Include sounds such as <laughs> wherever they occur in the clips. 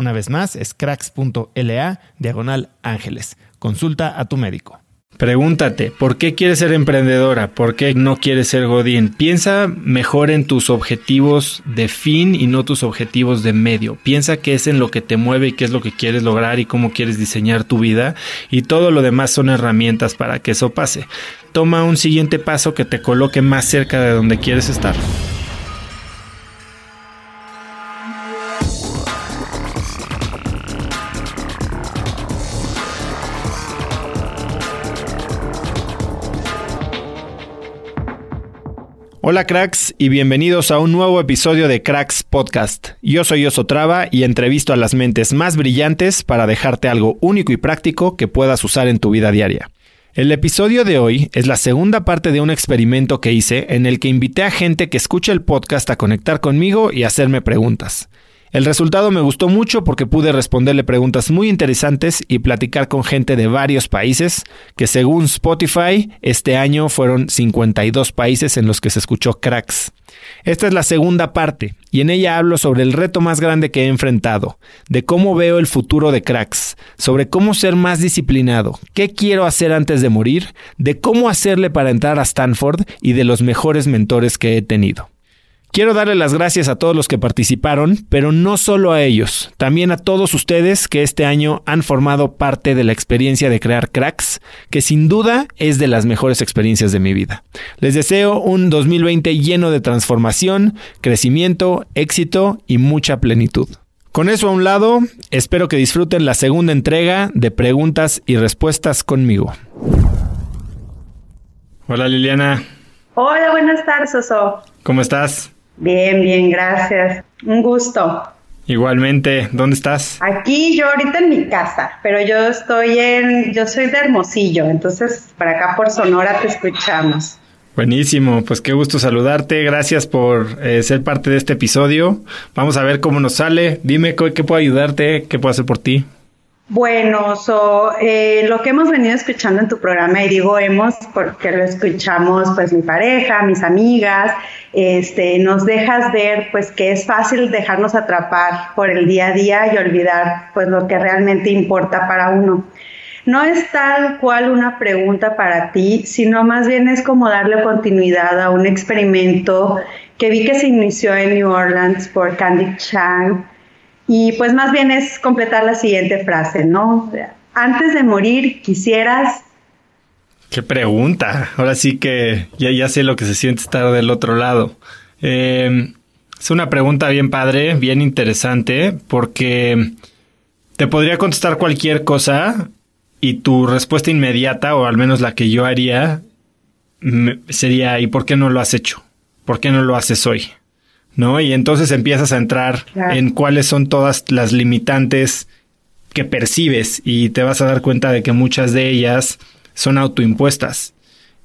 Una vez más, es cracks.la diagonal ángeles. Consulta a tu médico. Pregúntate, ¿por qué quieres ser emprendedora? ¿Por qué no quieres ser Godín? Piensa mejor en tus objetivos de fin y no tus objetivos de medio. Piensa qué es en lo que te mueve y qué es lo que quieres lograr y cómo quieres diseñar tu vida y todo lo demás son herramientas para que eso pase. Toma un siguiente paso que te coloque más cerca de donde quieres estar. Hola cracks y bienvenidos a un nuevo episodio de Cracks Podcast. Yo soy Osotrava y entrevisto a las mentes más brillantes para dejarte algo único y práctico que puedas usar en tu vida diaria. El episodio de hoy es la segunda parte de un experimento que hice en el que invité a gente que escucha el podcast a conectar conmigo y hacerme preguntas. El resultado me gustó mucho porque pude responderle preguntas muy interesantes y platicar con gente de varios países, que según Spotify, este año fueron 52 países en los que se escuchó cracks. Esta es la segunda parte, y en ella hablo sobre el reto más grande que he enfrentado, de cómo veo el futuro de cracks, sobre cómo ser más disciplinado, qué quiero hacer antes de morir, de cómo hacerle para entrar a Stanford y de los mejores mentores que he tenido. Quiero darle las gracias a todos los que participaron, pero no solo a ellos, también a todos ustedes que este año han formado parte de la experiencia de crear cracks, que sin duda es de las mejores experiencias de mi vida. Les deseo un 2020 lleno de transformación, crecimiento, éxito y mucha plenitud. Con eso a un lado, espero que disfruten la segunda entrega de preguntas y respuestas conmigo. Hola Liliana. Hola, buenas tardes, Oso. ¿Cómo estás? Bien, bien, gracias. Un gusto. Igualmente, ¿dónde estás? Aquí yo ahorita en mi casa, pero yo estoy en, yo soy de Hermosillo, entonces para acá por Sonora te escuchamos. Buenísimo, pues qué gusto saludarte, gracias por eh, ser parte de este episodio. Vamos a ver cómo nos sale. Dime qué puedo ayudarte, qué puedo hacer por ti. Bueno, so, eh, lo que hemos venido escuchando en tu programa, y digo hemos porque lo escuchamos pues mi pareja, mis amigas, este, nos dejas ver pues que es fácil dejarnos atrapar por el día a día y olvidar pues lo que realmente importa para uno. No es tal cual una pregunta para ti, sino más bien es como darle continuidad a un experimento que vi que se inició en New Orleans por Candy Chang y pues más bien es completar la siguiente frase, ¿no? Antes de morir, quisieras... Qué pregunta. Ahora sí que ya, ya sé lo que se siente estar del otro lado. Eh, es una pregunta bien padre, bien interesante, porque te podría contestar cualquier cosa y tu respuesta inmediata, o al menos la que yo haría, sería ¿y por qué no lo has hecho? ¿Por qué no lo haces hoy? ¿No? Y entonces empiezas a entrar en cuáles son todas las limitantes que percibes y te vas a dar cuenta de que muchas de ellas son autoimpuestas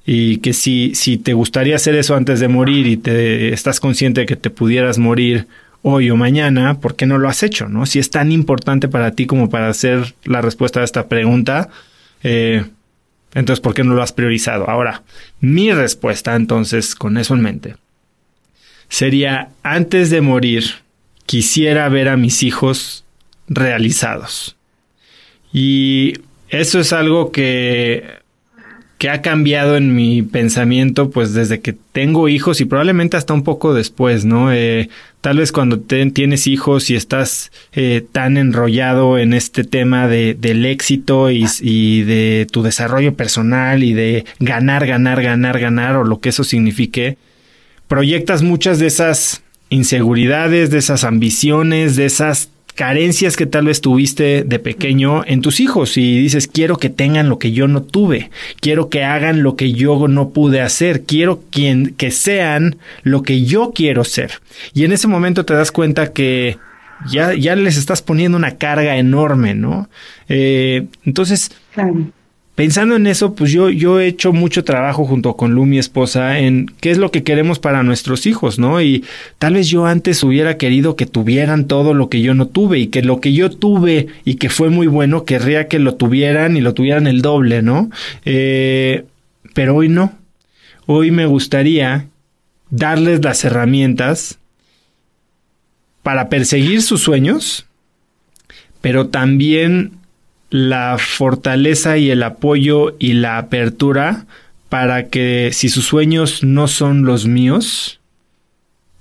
y que si, si te gustaría hacer eso antes de morir y te estás consciente de que te pudieras morir hoy o mañana, ¿por qué no lo has hecho? ¿no? Si es tan importante para ti como para hacer la respuesta a esta pregunta, eh, entonces, ¿por qué no lo has priorizado? Ahora, mi respuesta, entonces, con eso en mente, sería, antes de morir, quisiera ver a mis hijos realizados. Y eso es algo que, que ha cambiado en mi pensamiento, pues desde que tengo hijos y probablemente hasta un poco después, ¿no? Eh, tal vez cuando tienes hijos y estás eh, tan enrollado en este tema de, del éxito y, y, de tu desarrollo personal y de ganar, ganar, ganar, ganar o lo que eso signifique, proyectas muchas de esas inseguridades, de esas ambiciones, de esas carencias que tal vez tuviste de pequeño en tus hijos y dices, quiero que tengan lo que yo no tuve, quiero que hagan lo que yo no pude hacer, quiero quien, que sean lo que yo quiero ser. Y en ese momento te das cuenta que ya, ya les estás poniendo una carga enorme, ¿no? Eh, entonces, Pensando en eso, pues yo, yo he hecho mucho trabajo junto con Lu, mi esposa, en qué es lo que queremos para nuestros hijos, ¿no? Y tal vez yo antes hubiera querido que tuvieran todo lo que yo no tuve y que lo que yo tuve y que fue muy bueno, querría que lo tuvieran y lo tuvieran el doble, ¿no? Eh, pero hoy no. Hoy me gustaría darles las herramientas para perseguir sus sueños, pero también la fortaleza y el apoyo y la apertura para que si sus sueños no son los míos,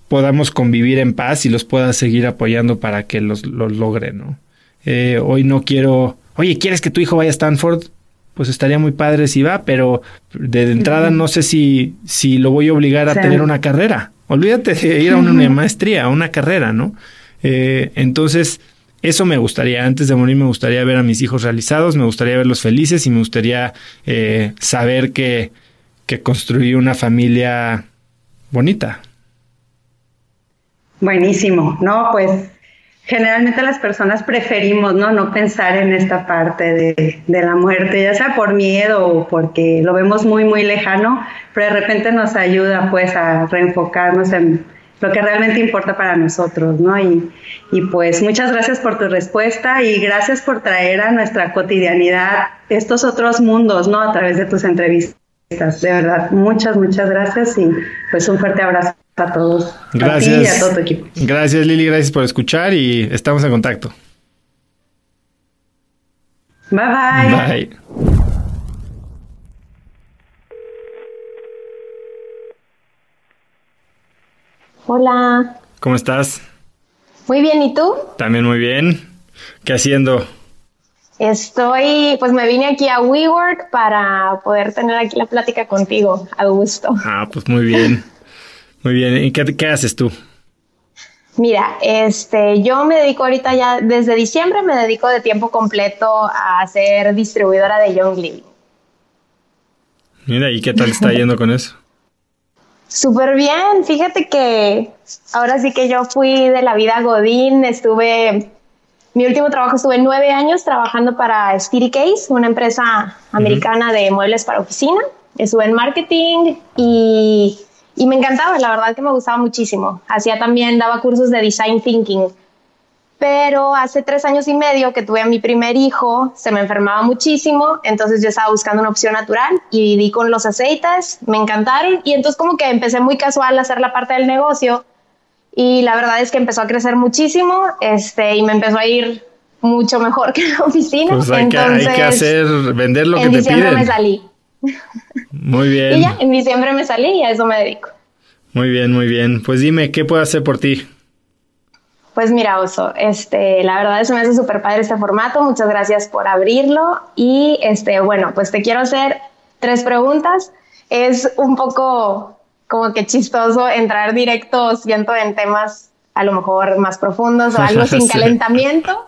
podamos convivir en paz y los pueda seguir apoyando para que los, los logre, ¿no? Eh, hoy no quiero, oye, ¿quieres que tu hijo vaya a Stanford? Pues estaría muy padre si va, pero de entrada no sé si, si lo voy a obligar a tener una carrera. Olvídate de ir a una <laughs> maestría, a una carrera, ¿no? Eh, entonces, eso me gustaría, antes de morir me gustaría ver a mis hijos realizados, me gustaría verlos felices y me gustaría eh, saber que, que construí una familia bonita. Buenísimo, ¿no? Pues generalmente las personas preferimos no no pensar en esta parte de, de, la muerte ya sea por miedo o porque lo vemos muy muy lejano pero de repente nos ayuda pues a reenfocarnos en, lo que realmente importa para nosotros, ¿no? Y, y pues muchas gracias por tu respuesta y gracias por traer a nuestra cotidianidad estos otros mundos, ¿no? A través de tus entrevistas. De verdad, muchas, muchas gracias y pues un fuerte abrazo a todos. Gracias. A ti y a todo tu equipo. Gracias Lili, gracias por escuchar y estamos en contacto. Bye bye. Bye. Hola. ¿Cómo estás? Muy bien, ¿y tú? También muy bien. ¿Qué haciendo? Estoy, pues me vine aquí a WeWork para poder tener aquí la plática contigo, a gusto. Ah, pues muy bien. Muy bien. ¿Y qué, qué haces tú? Mira, este, yo me dedico ahorita ya, desde diciembre me dedico de tiempo completo a ser distribuidora de Young Living. Mira, ¿y qué tal está yendo con eso? <laughs> Súper bien, fíjate que ahora sí que yo fui de la vida Godín, estuve, mi último trabajo estuve nueve años trabajando para Speedy Case, una empresa americana de muebles para oficina, estuve en marketing y, y me encantaba, la verdad que me gustaba muchísimo. Hacía también, daba cursos de design thinking pero hace tres años y medio que tuve a mi primer hijo, se me enfermaba muchísimo, entonces yo estaba buscando una opción natural y di con los aceites, me encantaron y entonces como que empecé muy casual a hacer la parte del negocio y la verdad es que empezó a crecer muchísimo este, y me empezó a ir mucho mejor <laughs> que la oficina. Pues hay, entonces, que, hay que hacer, vender lo que te piden. En diciembre me salí. Muy bien. <laughs> Y ya, en diciembre me salí y a eso me dedico. Muy bien, muy bien. Pues dime, ¿qué puedo hacer por ti? Pues mira, Oso, este, la verdad es que me hace súper padre este formato. Muchas gracias por abrirlo. Y este, bueno, pues te quiero hacer tres preguntas. Es un poco como que chistoso entrar directo, siento, en temas a lo mejor más profundos o algo <laughs> sin calentamiento,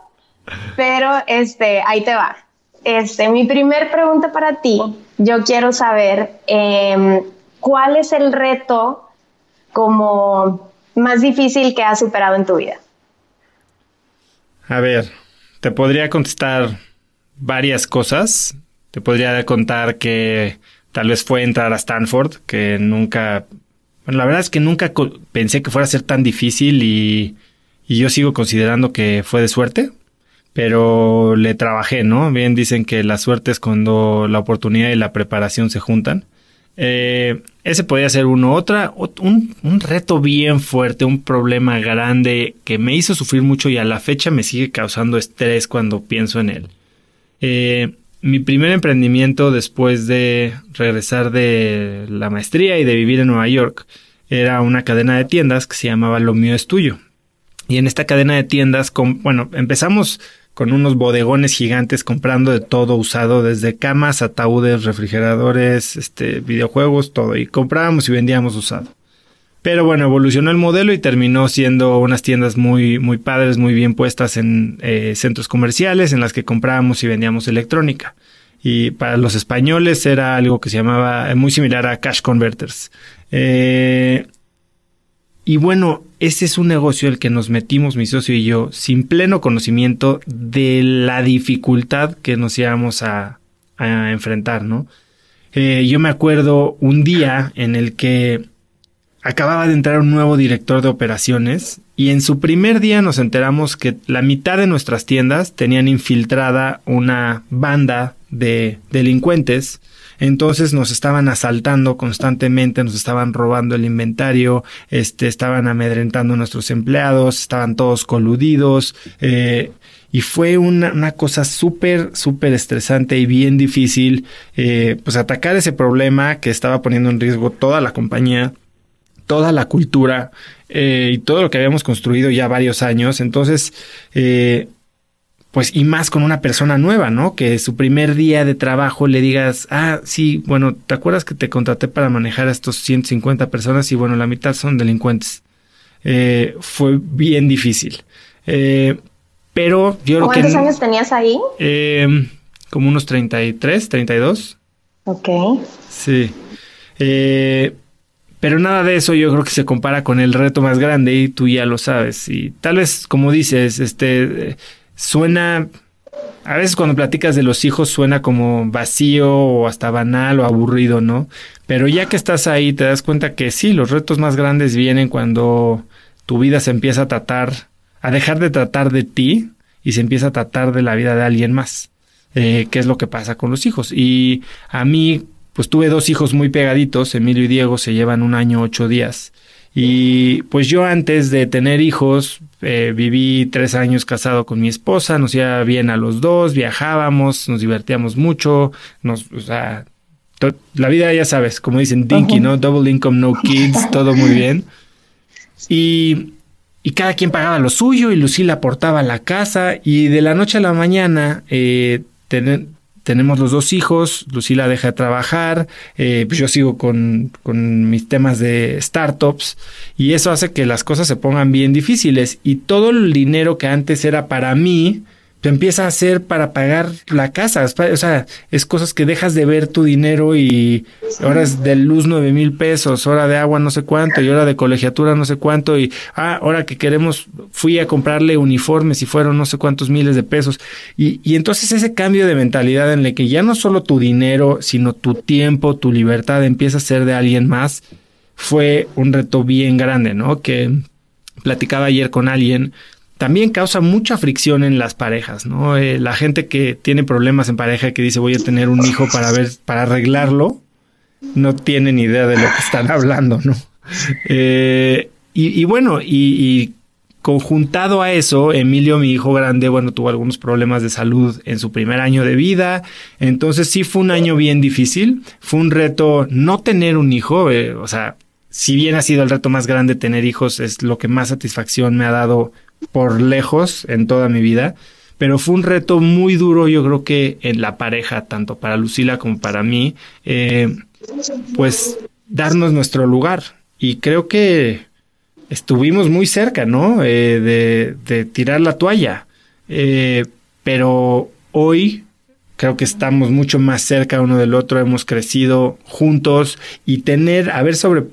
pero este, ahí te va. Este, mi primer pregunta para ti, yo quiero saber em, cuál es el reto como más difícil que has superado en tu vida. A ver, te podría contestar varias cosas. Te podría contar que tal vez fue entrar a Stanford, que nunca, bueno, la verdad es que nunca pensé que fuera a ser tan difícil y, yo sigo considerando que fue de suerte pero le trabajé, ¿no? Bien dicen que la suerte es cuando la oportunidad y la preparación se juntan. Eh, ese podría ser uno. Otra, un, un, reto bien fuerte, un problema grande que me hizo sufrir mucho y a la fecha me sigue causando estrés cuando pienso en él. Eh, mi primer emprendimiento después de regresar de la maestría y de vivir en Nueva York era una cadena de tiendas que se llamaba Lo mío es tuyo. Y en esta cadena de tiendas, con, bueno, empezamos con unos bodegones gigantes comprando de todo usado, desde camas, ataúdes, refrigeradores, este, videojuegos, todo. Y comprábamos y vendíamos usado. Pero bueno, evolucionó el modelo y terminó siendo unas tiendas muy, muy padres, muy bien puestas en eh, centros comerciales en las que comprábamos y vendíamos electrónica. Y para los españoles era algo que se llamaba muy similar a cash converters. Eh, y bueno, ese es un negocio el que nos metimos mi socio y yo sin pleno conocimiento de la dificultad que nos íbamos a, enfrentar, ¿no? Eh, yo me acuerdo un día en el que acababa de entrar un nuevo director de operaciones y en su primer día nos enteramos que la mitad de nuestras tiendas tenían infiltrada una banda de delincuentes entonces nos estaban asaltando constantemente, nos estaban robando el inventario, este, estaban amedrentando a nuestros empleados, estaban todos coludidos, eh, y fue una, una cosa súper, súper estresante y bien difícil, eh, pues atacar ese problema que estaba poniendo en riesgo toda la compañía, toda la cultura eh, y todo lo que habíamos construido ya varios años. Entonces, eh, pues y más con una persona nueva, ¿no? Que su primer día de trabajo le digas, ah, sí, bueno, ¿te acuerdas que te contraté para manejar a estos 150 personas y bueno, la mitad son delincuentes? Eh, fue bien difícil. Eh, pero yo creo que... ¿Cuántos años tenías ahí? Eh, como unos 33, 32. Ok. Sí. Eh, pero nada de eso yo creo que se compara con el reto más grande y tú ya lo sabes. Y tal vez, como dices, este suena, a veces cuando platicas de los hijos suena como vacío o hasta banal o aburrido, ¿no? Pero ya que estás ahí te das cuenta que sí, los retos más grandes vienen cuando tu vida se empieza a tratar, a dejar de tratar de ti y se empieza a tratar de la vida de alguien más, eh, que es lo que pasa con los hijos. Y a mí, pues tuve dos hijos muy pegaditos, Emilio y Diego se llevan un año, ocho días. Y pues yo antes de tener hijos, eh, viví tres años casado con mi esposa, nos iba bien a los dos, viajábamos, nos divertíamos mucho, nos, o sea, la vida ya sabes, como dicen Dinky, ¿no? Double income, no kids, todo muy bien. Y, y cada quien pagaba lo suyo y Lucila aportaba la casa y de la noche a la mañana eh, tenemos los dos hijos, Lucila deja de trabajar, eh, pues yo sigo con, con, mis temas de startups y eso hace que las cosas se pongan bien difíciles. Y todo el dinero que antes era para mí, empieza a hacer para pagar la casa. O sea, es cosas que dejas de ver tu dinero y horas de luz nueve mil pesos, hora de agua no sé cuánto y hora de colegiatura no sé cuánto y ah, ahora que queremos, fui a comprarle uniformes y fueron no sé cuántos miles de pesos. Y, y entonces ese cambio de mentalidad en el que ya no solo tu dinero, sino tu tiempo, tu libertad empieza a ser de alguien más, fue un reto bien grande, ¿no? Que platicaba ayer con alguien también causa mucha fricción en las parejas, ¿no? Eh, la gente que tiene problemas en pareja que dice voy a tener un hijo para ver, para arreglarlo, no tiene ni idea de lo que están hablando, ¿no? Eh, y, bueno, y, y, conjuntado a eso, Emilio, mi hijo grande, bueno, tuvo algunos problemas de salud en su primer año de vida, entonces sí fue un año bien difícil, fue un reto no tener un hijo, eh, o sea, si bien ha sido el reto más grande tener hijos, es lo que más satisfacción me ha dado por lejos en toda mi vida. pero fue un reto muy duro, yo creo que en la pareja, tanto para Lucila como para mí, eh, pues darnos nuestro lugar. Y creo que estuvimos muy cerca, ¿no? Eh, de, tirar la toalla. Eh, pero hoy creo que estamos mucho más cerca uno del otro, hemos crecido juntos y tener, haber sobre,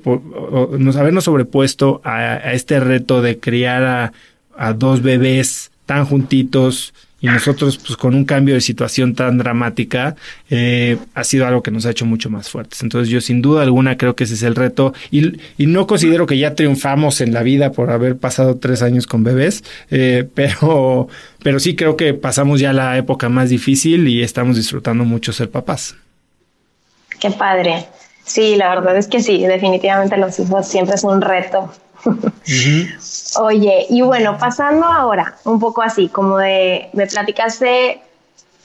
nos, habernos sobrepuesto a, este reto de criar a, a dos bebés tan juntitos, y nosotros pues con un cambio de situación tan dramática eh, ha sido algo que nos ha hecho mucho más fuertes. Entonces yo sin duda alguna creo que ese es el reto y, y no considero que ya triunfamos en la vida por haber pasado tres años con bebés, eh, pero, pero sí creo que pasamos ya la época más difícil y estamos disfrutando mucho ser papás. Qué padre. Sí, la verdad es que sí, definitivamente los hijos siempre es un reto. Oye, y bueno, pasando ahora, un poco así, como de, me platicaste,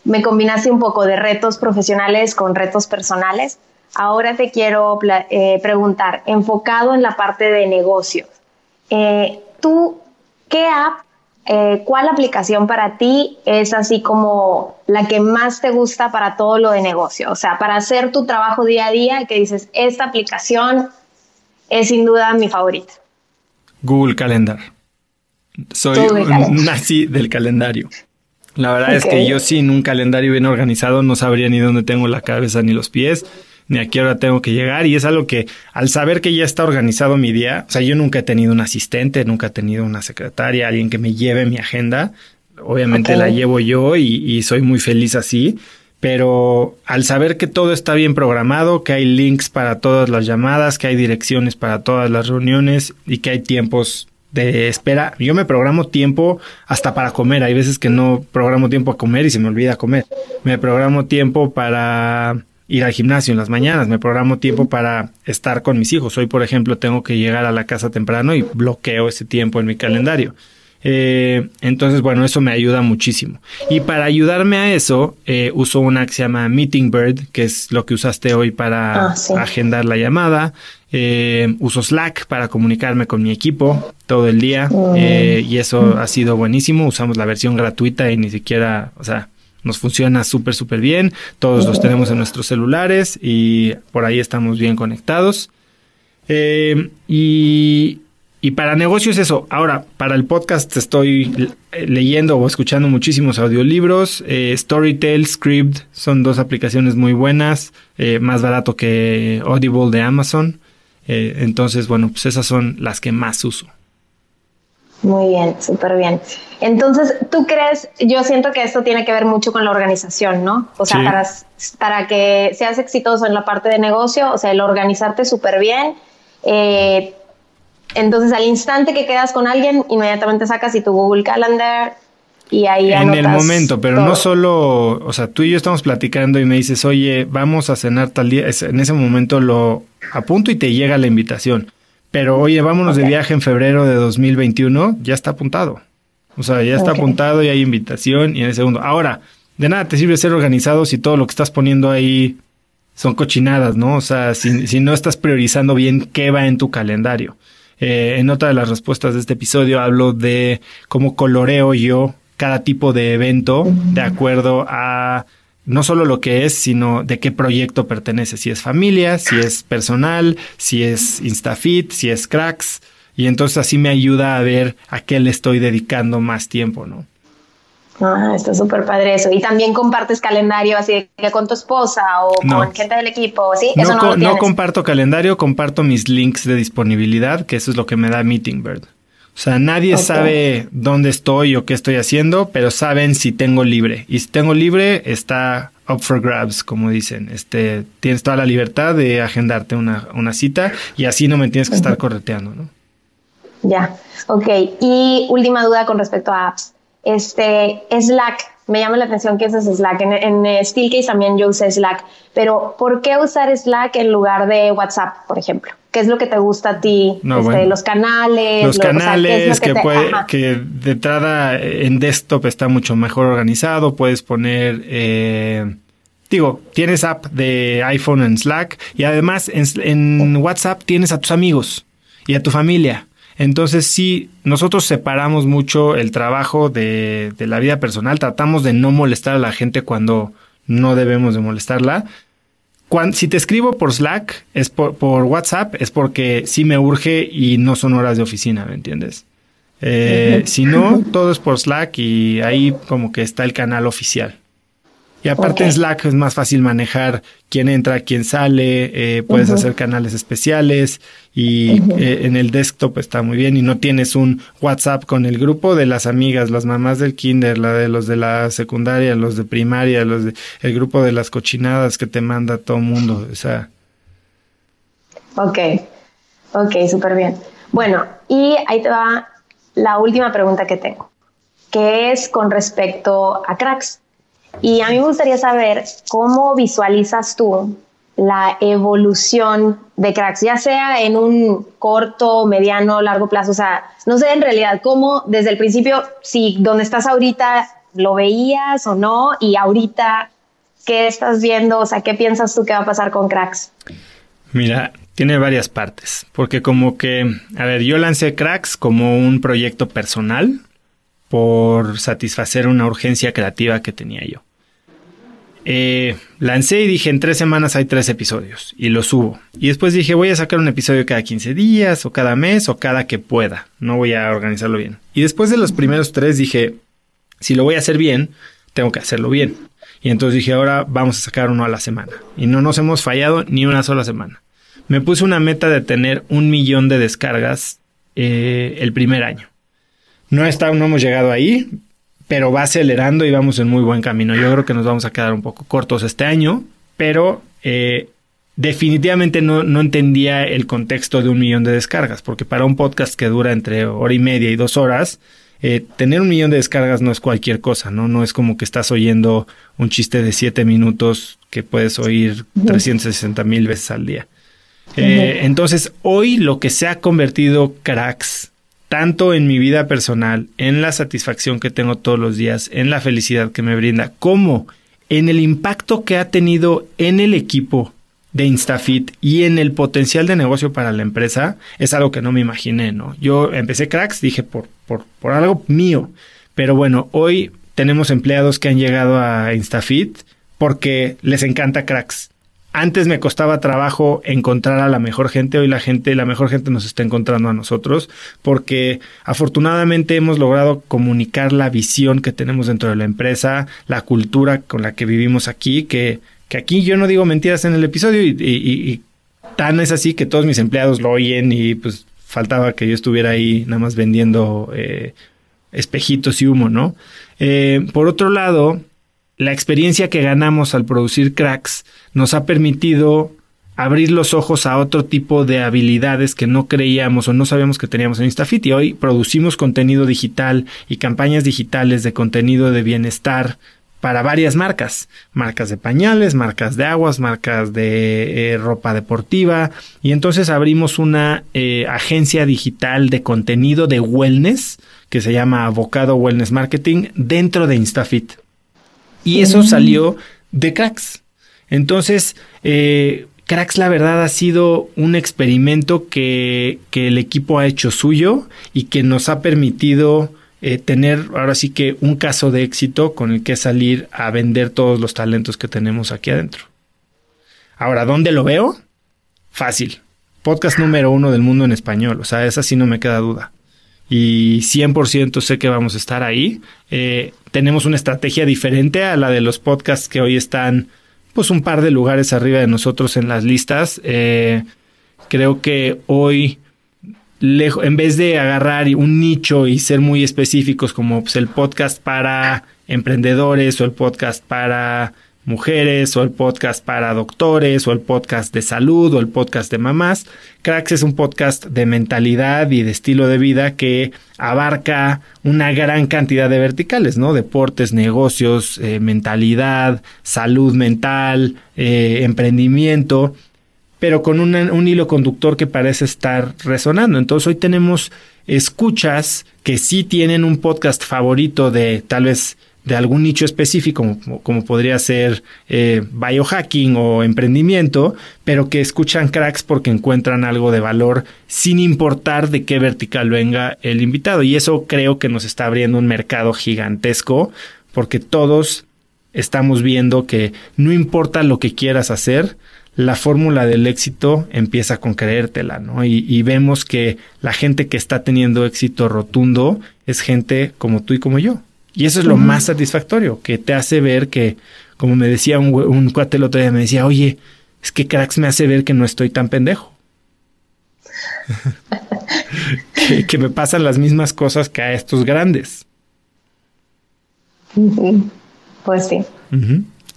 me combinaste un poco de retos profesionales con retos personales. Ahora te quiero eh, preguntar, enfocado en la parte de negocio, eh, ¿tú qué app, eh, cuál aplicación para ti es así como la que más te gusta para todo lo de negocio? O sea, para hacer tu trabajo día a día, que dices, esta aplicación es sin duda mi favorita. Google Calendar. Soy un nazi del calendario. La verdad es que yo sin un calendario bien organizado no sabría ni dónde tengo la cabeza ni los pies, ni a qué hora tengo que llegar. Y es algo que al saber que ya está organizado mi día, o sea, yo nunca he tenido un asistente, nunca he tenido una secretaria, alguien que me lleve mi agenda. Obviamente la llevo yo y, y soy muy feliz así pero al saber que todo está bien programado, que hay links para todas las llamadas, que hay direcciones para todas las reuniones y que hay tiempos de espera, yo me programo tiempo hasta para comer. Hay veces que no programo tiempo a comer y se me olvida comer. Me programo tiempo para ir al gimnasio en las mañanas, me programo tiempo para estar con mis hijos. Hoy, por ejemplo, tengo que llegar a la casa temprano y bloqueo ese tiempo en mi calendario. Eh, entonces, bueno, eso me ayuda muchísimo. Y para ayudarme a eso, eh, uso una que se llama Meeting Bird, que es lo que usaste hoy para ah, agendar la llamada. Eh, uso Slack para comunicarme con mi equipo todo el día mm. y eso ha sido buenísimo. Usamos la versión gratuita y ni siquiera, o sea, nos funciona súper, súper bien. Todos los tenemos en nuestros celulares y por ahí estamos bien conectados. y y para negocios eso. Ahora, para el podcast estoy leyendo o escuchando muchísimos audiolibros. Eh, Storytel, Script son dos aplicaciones muy buenas, eh, más barato que Audible de Amazon. Eh, entonces, bueno, pues esas son las que más uso. Muy bien, súper bien. Entonces, ¿tú crees? Yo siento que esto tiene que ver mucho con la organización, ¿no? O sea, para, para que seas exitoso en la parte de negocio, o sea, el organizarte súper bien, eh, entonces, al instante que quedas con alguien, inmediatamente sacas y tu Google Calendar y ahí En el momento, pero no solo, o sea, tú y yo estamos platicando y me dices, oye, vamos a cenar tal día. En ese momento lo apunto y te llega la invitación. Pero oye, vámonos de viaje en febrero de 2021, ya está apuntado. O sea, ya está apuntado y hay invitación y en el segundo. Ahora, de nada te sirve ser organizado si todo lo que estás poniendo ahí son cochinadas, ¿no? O sea, si, si no estás priorizando bien qué va en tu calendario. Eh, en otra de las respuestas de este episodio hablo de cómo coloreo yo cada tipo de evento de acuerdo a no solo lo que es, sino de qué proyecto pertenece, si es familia, si es personal, si es Instafit, si es cracks, y entonces así me ayuda a ver a qué le estoy dedicando más tiempo, ¿no? Ah, está súper padre eso. Y también compartes calendario así que con tu esposa o con gente del equipo, ¿sí? No, eso no, comparto calendario, comparto mis links de disponibilidad, que eso es lo que me da Meeting Bird. O sea, nadie sabe dónde estoy o qué estoy haciendo, pero saben si tengo libre. Y si tengo libre, está up for grabs, como dicen. Este, tienes toda la libertad de agendarte una, una cita y así no me tienes que estar correteando, ¿no? Ya, ok. Y última duda con respecto a apps. Este, Slack, me llama la atención que es Slack. En, en Steelcase también yo usé Slack, pero ¿por qué usar Slack en lugar de WhatsApp, por ejemplo? ¿Qué es lo que te gusta a ti? Este, los canales. Los canales que, puede, que de entrada en desktop está mucho mejor organizado. Puedes poner, eh, digo, tienes app de iPhone en Slack y además en WhatsApp tienes a tus amigos y a tu familia. Entonces sí, nosotros separamos mucho el trabajo de, de la vida personal, tratamos de no molestar a la gente cuando no debemos de molestarla. Cuando, si te escribo por Slack, es por, por, WhatsApp, es porque sí me urge y no son horas de oficina, ¿me entiendes? Eh, si no, todo es por Slack y ahí como que está el canal oficial. Y aparte en Slack es más fácil manejar quién entra, quién sale, eh, puedes hacer canales especiales y eh, en el desktop está muy bien y no tienes un WhatsApp con el grupo de las amigas, las mamás del kinder, la de los de la secundaria, los de primaria, los de el grupo de las cochinadas que te manda todo el mundo, o sea. Ok, ok, súper bien. Bueno, y ahí te va la última pregunta que tengo, que es con respecto a cracks. Y a mí me gustaría saber cómo visualizas tú la evolución de cracks, ya sea en un corto, mediano, largo plazo. O sea, no sé en realidad cómo desde el principio, si donde estás ahorita lo veías o no, y ahorita, ¿qué estás viendo? O sea, ¿qué piensas tú que va a pasar con cracks? Mira, tiene varias partes, porque como que, a ver, yo lancé cracks como un proyecto personal por satisfacer una urgencia creativa que tenía yo. Eh, lancé y dije en tres semanas hay tres episodios y los subo. Y después dije voy a sacar un episodio cada 15 días o cada mes o cada que pueda. No voy a organizarlo bien. Y después de los primeros tres dije si lo voy a hacer bien, tengo que hacerlo bien. Y entonces dije ahora vamos a sacar uno a la semana. Y no nos hemos fallado ni una sola semana. Me puse una meta de tener un millón de descargas eh, el primer año. No, está, no hemos llegado ahí, pero va acelerando y vamos en muy buen camino. Yo creo que nos vamos a quedar un poco cortos este año, pero eh, definitivamente no, no, entendía el contexto de un millón de descargas, porque para un podcast que dura entre hora y media y dos horas, eh, tener un millón de descargas no es cualquier cosa, ¿no? No es como que estás oyendo un chiste de siete minutos que puedes oír 360 mil veces al día. Eh, entonces, hoy lo que se ha convertido cracks tanto en mi vida personal, en la satisfacción que tengo todos los días, en la felicidad que me brinda, como en el impacto que ha tenido en el equipo de Instafit y en el potencial de negocio para la empresa, es algo que no me imaginé, ¿no? Yo empecé cracks, dije por, por, por algo mío, pero bueno, hoy tenemos empleados que han llegado a Instafit porque les encanta cracks antes me costaba trabajo encontrar a la mejor gente, hoy la gente, la mejor gente nos está encontrando a nosotros, porque afortunadamente hemos logrado comunicar la visión que tenemos dentro de la empresa, la cultura con la que vivimos aquí, que, que aquí yo no digo mentiras en el episodio y, y, tan es así que todos mis empleados lo oyen y pues faltaba que yo estuviera ahí nada más vendiendo eh, espejitos y humo, ¿no? Eh, por otro lado, la experiencia que ganamos al producir cracks nos ha permitido abrir los ojos a otro tipo de habilidades que no creíamos o no sabíamos que teníamos en Instafit. Y hoy producimos contenido digital y campañas digitales de contenido de bienestar para varias marcas, marcas de pañales, marcas de aguas, marcas de eh, ropa deportiva. Y entonces abrimos una eh, agencia digital de contenido de wellness que se llama Avocado Wellness Marketing dentro de Instafit. Y eso salió de Cracks. Entonces, eh, Cracks la verdad ha sido un experimento que, que, el equipo ha hecho suyo y que nos ha permitido eh, tener ahora sí que un caso de éxito con el que salir a vender todos los talentos que tenemos aquí adentro. Ahora, ¿dónde lo veo? Fácil. Podcast número uno del mundo en español. O sea, esa sí no me queda duda y 100% sé que vamos a estar ahí. Eh, tenemos una estrategia diferente a la de los podcasts que hoy están pues un par de lugares arriba de nosotros en las listas. Eh, creo que hoy en vez de agarrar un nicho y ser muy específicos como pues, el podcast para emprendedores o el podcast para mujeres o el podcast para doctores o el podcast de salud o el podcast de mamás. Cracks es un podcast de mentalidad y de estilo de vida que abarca una gran cantidad de verticales, ¿no? Deportes, negocios, eh, mentalidad, salud mental, eh, emprendimiento, pero con un hilo conductor que parece estar resonando. Entonces hoy tenemos escuchas que sí tienen un podcast favorito de tal vez de algún nicho específico, como, podría ser eh, biohacking o emprendimiento, pero que escuchan cracks porque encuentran algo de valor sin importar de qué vertical venga el invitado. Y eso creo que nos está abriendo un mercado gigantesco porque todos estamos viendo que no importa lo que quieras hacer, la fórmula del éxito empieza con creértela, ¿no? Y, y, vemos que la gente que está teniendo éxito rotundo es gente como tú y como yo. Y eso es lo más satisfactorio, que te hace ver que, como me decía un, un cuate el otro día, me decía, oye, es que cracks me hace ver que no estoy tan pendejo. <laughs> que, me pasan las mismas cosas que a estos grandes. Pues sí.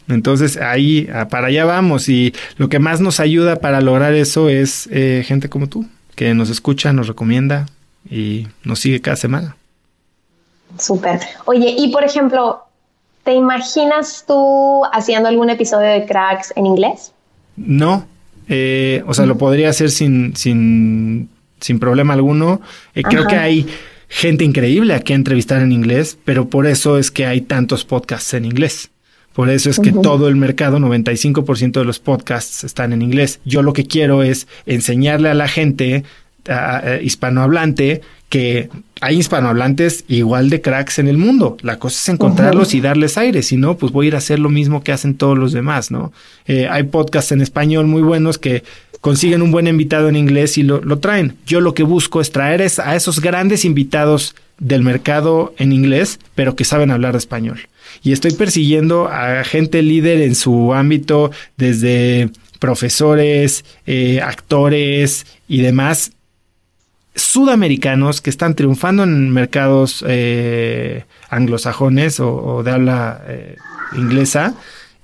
Entonces ahí, para allá vamos. Y lo que más nos ayuda para lograr eso es eh, gente como tú, que nos escucha, nos recomienda y nos sigue cada semana. Súper. Oye, y por ejemplo, ¿te imaginas tú haciendo algún episodio de Cracks en inglés? No. Eh, o sea, lo podría hacer sin, sin, sin problema alguno. Eh, creo que hay gente increíble a entrevistar en inglés, pero por eso es que hay tantos podcasts en inglés. Por eso es que todo el mercado, 95% de los podcasts están en inglés. Yo lo que quiero es enseñarle a la gente hispanohablante que hay hispanohablantes igual de cracks en el mundo. La cosa es encontrarlos y darles aire. Si no, pues voy a ir a hacer lo mismo que hacen todos los demás, ¿no? Eh, hay podcasts en español muy buenos que consiguen un buen invitado en inglés y lo, lo traen. Yo lo que busco es traer a esos grandes invitados del mercado en inglés, pero que saben hablar español. Y estoy persiguiendo a gente líder en su ámbito, desde profesores, eh, actores y demás, sudamericanos que están triunfando en mercados eh, anglosajones o, de habla eh, inglesa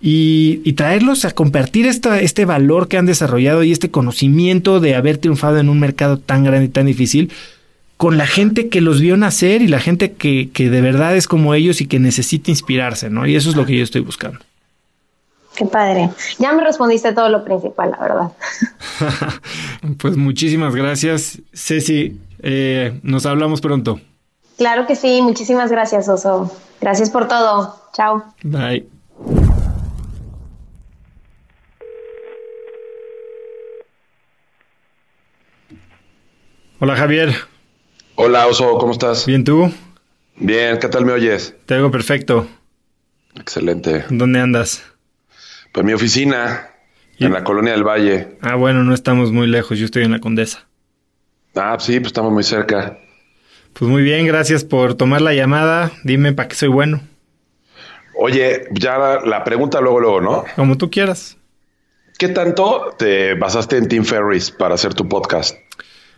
y, traerlos a compartir esta, este valor que han desarrollado y este conocimiento de haber triunfado en un mercado tan grande y tan difícil con la gente que los vio nacer y la gente que, que de verdad es como ellos y que necesita inspirarse, ¿no? Y eso es lo que yo estoy buscando. Qué padre. Ya me respondiste todo lo principal, la verdad. <laughs> pues muchísimas gracias, Ceci. Eh, nos hablamos pronto. Claro que sí. Muchísimas gracias, Oso. Gracias por todo. Chao. Bye. Hola, Javier. Hola, Oso. ¿Cómo estás? Bien, ¿tú? Bien. ¿Qué tal me oyes? Te oigo perfecto. Excelente. ¿Dónde andas? Pues mi oficina, en la colonia del Valle. Ah, bueno, no estamos muy lejos, yo estoy en la Condesa. Ah, sí, pues estamos muy cerca. Pues muy bien, gracias por tomar la llamada. Dime para qué soy bueno. Oye, ya la, pregunta luego, luego, ¿no? Como tú quieras. ¿Qué tanto te basaste en Tim Ferris para hacer tu podcast?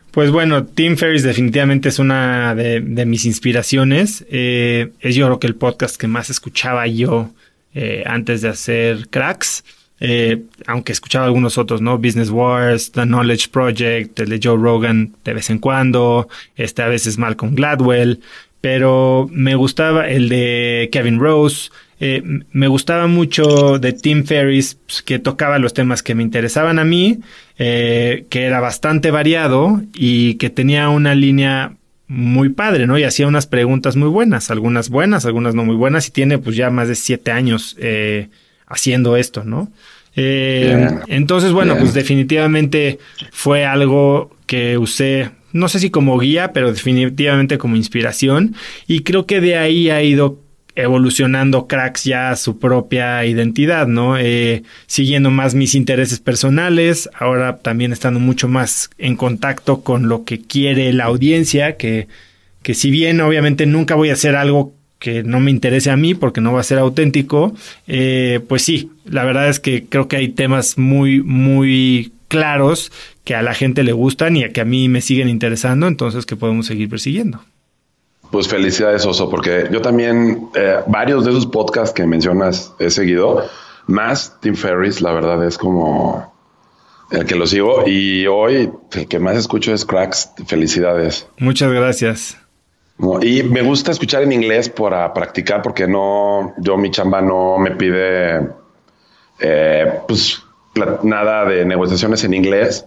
Pues bueno, Tim Ferris definitivamente es una de, mis inspiraciones. Eh, es yo creo que el podcast que más escuchaba yo eh, antes de hacer cracks. Eh, aunque escuchaba algunos otros, ¿no? Business Wars, The Knowledge Project, el de Joe Rogan de vez en cuando, este a veces Malcolm Gladwell, pero me gustaba el de Kevin Rose, eh, me gustaba mucho de Tim Ferris, pues, que tocaba los temas que me interesaban a mí, que era bastante variado y que tenía una línea muy padre, ¿no? Y hacía unas preguntas muy buenas, algunas buenas, algunas no muy buenas, y tiene pues ya más de siete años eh, haciendo esto, ¿no? Eh, entonces, bueno, pues definitivamente fue algo que usé, no sé si como guía, pero definitivamente como inspiración, y creo que de ahí ha ido evolucionando cracks ya su propia identidad, ¿no? Eh, siguiendo más mis intereses personales, ahora también estando mucho más en contacto con lo que quiere la audiencia, que, que si bien obviamente nunca voy a hacer algo que no me interese a mí porque no va a ser auténtico, eh, pues sí, la verdad es que creo que hay temas muy, muy claros que a la gente le gustan y a que a mí me siguen interesando, entonces que podemos seguir persiguiendo. Pues felicidades, Oso, porque yo también eh, varios de esos podcasts que mencionas he seguido, más Tim Ferris, la verdad es como el que lo sigo y hoy el que más escucho es Cracks. Felicidades. Muchas gracias. Y me gusta escuchar en inglés para practicar porque no, yo mi chamba no me pide eh, pues nada de negociaciones en inglés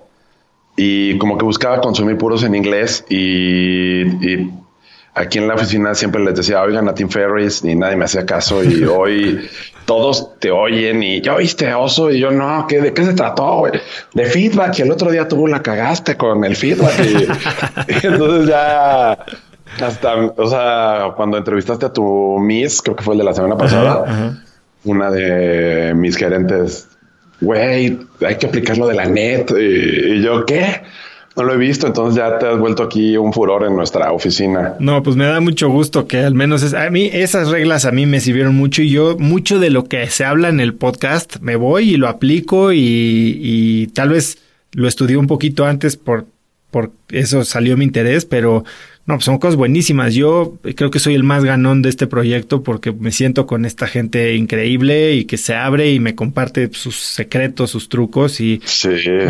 y como que buscaba consumir puros en inglés y aquí en la oficina siempre les decía, oigan a Tim Ferris, y nadie me hacía caso. Y <laughs> hoy todos te oyen y yo oíste oso y yo no, ¿qué, ¿de qué se trató? De feedback. Y el otro día tú la cagaste con el feedback. <laughs> Y, entonces ya hasta, o sea, cuando entrevistaste a tu Miss, creo que fue el de la semana pasada, una de mis gerentes, güey, hay que aplicar lo de la net. y yo, ¿qué? No lo he visto, entonces ya te has vuelto aquí un furor en nuestra oficina. No, pues me da mucho gusto que al menos es, a mí esas reglas a mí me sirvieron mucho y yo mucho de lo que se habla en el podcast me voy y lo aplico y, y tal vez lo estudié un poquito antes por, por eso salió mi interés, pero no, pues son cosas buenísimas. Yo creo que soy el más ganón de este proyecto porque me siento con esta gente increíble y que se abre y me comparte sus secretos, sus trucos y,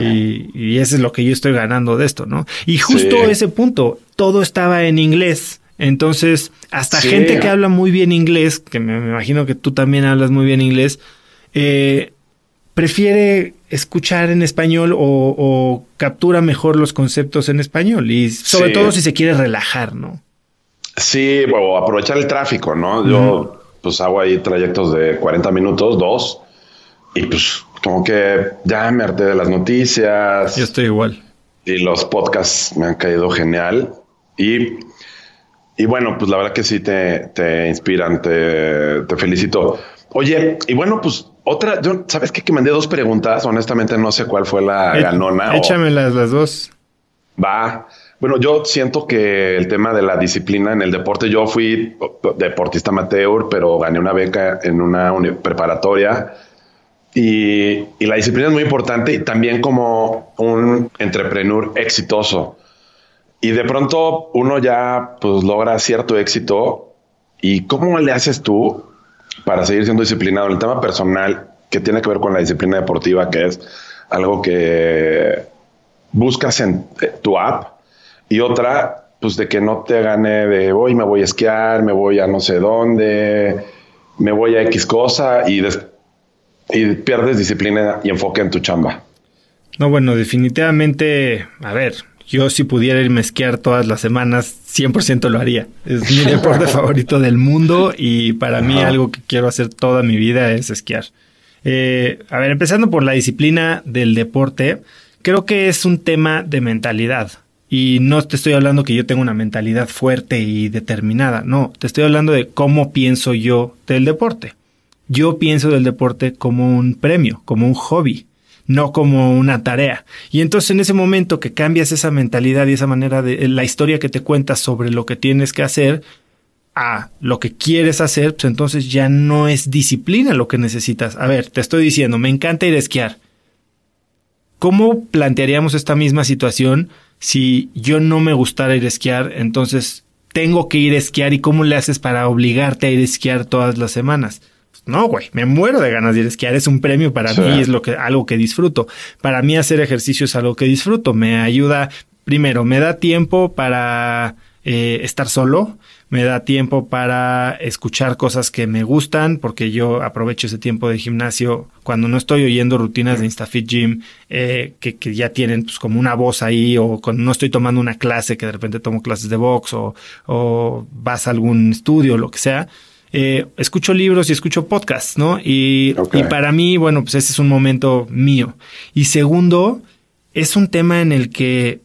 y, y, eso es lo que yo estoy ganando de esto, ¿no? Y justo ese punto, todo estaba en inglés. Entonces, hasta gente que habla muy bien inglés, que me, me, imagino que tú también hablas muy bien inglés, eh, prefiere escuchar en español o, captura mejor los conceptos en español y sobre todo si se quiere relajar, ¿no? Sí, o aprovechar el tráfico, ¿no? Yo pues hago ahí trayectos de 40 minutos, dos, y pues como que ya me harté de las noticias. Yo estoy igual. Y los podcasts me han caído genial. Y, y bueno, pues la verdad que sí te, te inspiran, te, te felicito. Oye, y bueno, pues otra, yo, ¿sabes qué? Que mandé dos preguntas. Honestamente, no sé cuál fue la ganona. Échame las, las dos. Va. Bueno, yo siento que el tema de la disciplina en el deporte, yo fui deportista amateur, pero gané una beca en una preparatoria. Y, y, la disciplina es muy importante y también como un entrepreneur exitoso. Y de pronto uno ya pues logra cierto éxito. ¿Y cómo le haces tú para seguir siendo disciplinado. El tema personal que tiene que ver con la disciplina deportiva, que es algo que buscas en tu app, y otra, pues de que no te gane de hoy me voy a esquiar, me voy a no sé dónde, me voy a X cosa y, y pierdes disciplina y enfoque en tu chamba. No, bueno, definitivamente, a ver, yo si pudiera irme a esquiar todas las semanas, 100% lo haría. Es mi <laughs> deporte favorito del mundo y para mí algo que quiero hacer toda mi vida es esquiar. Eh, a ver, empezando por la disciplina del deporte, creo que es un tema de mentalidad. Y no te estoy hablando que yo tenga una mentalidad fuerte y determinada, no, te estoy hablando de cómo pienso yo del deporte. Yo pienso del deporte como un premio, como un hobby no como una tarea. Y entonces en ese momento que cambias esa mentalidad y esa manera de la historia que te cuentas sobre lo que tienes que hacer a lo que quieres hacer, pues entonces ya no es disciplina lo que necesitas. A ver, te estoy diciendo, me encanta ir a esquiar. ¿Cómo plantearíamos esta misma situación si yo no me gustara ir a esquiar? Entonces tengo que ir a esquiar y cómo le haces para obligarte a ir a esquiar todas las semanas? No, güey, me muero de ganas de ir a esquiar. Es un premio para mí, es lo que, algo que disfruto. Para mí hacer ejercicio es algo que disfruto. Me ayuda, primero, me da tiempo para eh, estar solo, me da tiempo para escuchar cosas que me gustan, porque yo aprovecho ese tiempo de gimnasio cuando no estoy oyendo rutinas de InstaFit Gym eh, que, que, ya tienen pues como una voz ahí, o cuando no estoy tomando una clase, que de repente tomo clases de box, o, o vas a algún estudio, lo que sea eh, escucho libros y escucho podcasts, ¿no? Y, y para mí, bueno, pues ese es un momento mío. Y segundo, es un tema en el que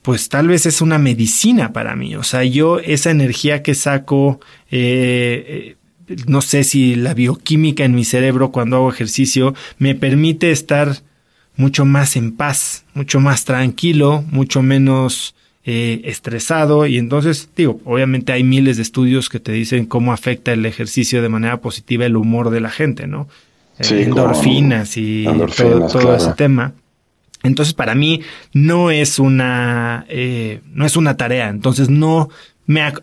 pues tal vez es una medicina para mí. O sea, yo esa energía que saco, eh, eh, no sé si la bioquímica en mi cerebro cuando hago ejercicio me permite estar mucho más en paz, mucho más tranquilo, mucho menos eh, estresado y entonces digo, obviamente hay miles de estudios que te dicen cómo afecta el ejercicio de manera positiva el humor de la gente, ¿no? Eh, endorfinas y todo, ese tema. Entonces para mí no es una eh, no es una tarea, entonces no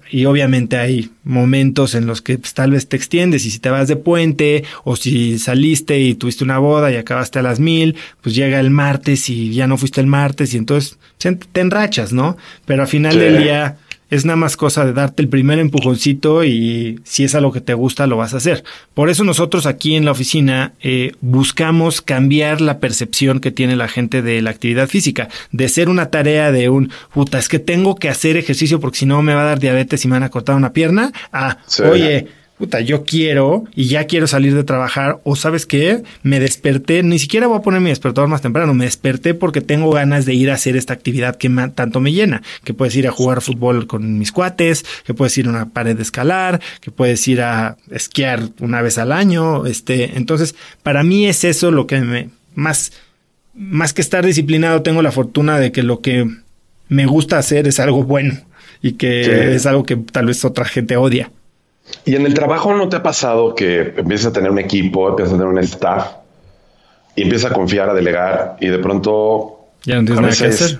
y obviamente hay momentos en los que pues, tal vez te extiendes y si te vas de puente o si saliste y tuviste una boda y acabaste a las mil, pues llega el martes y ya no fuiste el martes y entonces te enrachas, ¿no? Pero al final del día Es nada más cosa de darte el primer empujoncito y si es algo que te gusta, lo vas a hacer. Por eso nosotros aquí en la oficina eh, buscamos cambiar la percepción que tiene la gente de la actividad física. De ser una tarea de un, puta, es que tengo que hacer ejercicio porque si no me va a dar diabetes y me van a cortar una pierna. A, oye, puta, yo quiero y ya quiero salir de trabajar o sabes qué, me desperté, ni siquiera voy a poner mi despertador más temprano, me desperté porque tengo ganas de ir a hacer esta actividad que tanto me llena, que puedes ir a jugar fútbol con mis cuates, que puedes ir a una pared de escalar, que puedes ir a esquiar una vez al año, este, entonces, para mí es eso lo que me más más que estar disciplinado, tengo la fortuna de que lo que me gusta hacer es algo bueno y que es algo que tal vez otra gente odia. Y en el trabajo no te ha pasado que empiezas a tener un equipo, empiezas a tener un staff y empiezas a confiar, a delegar y de pronto ya no tienes nada que hacer.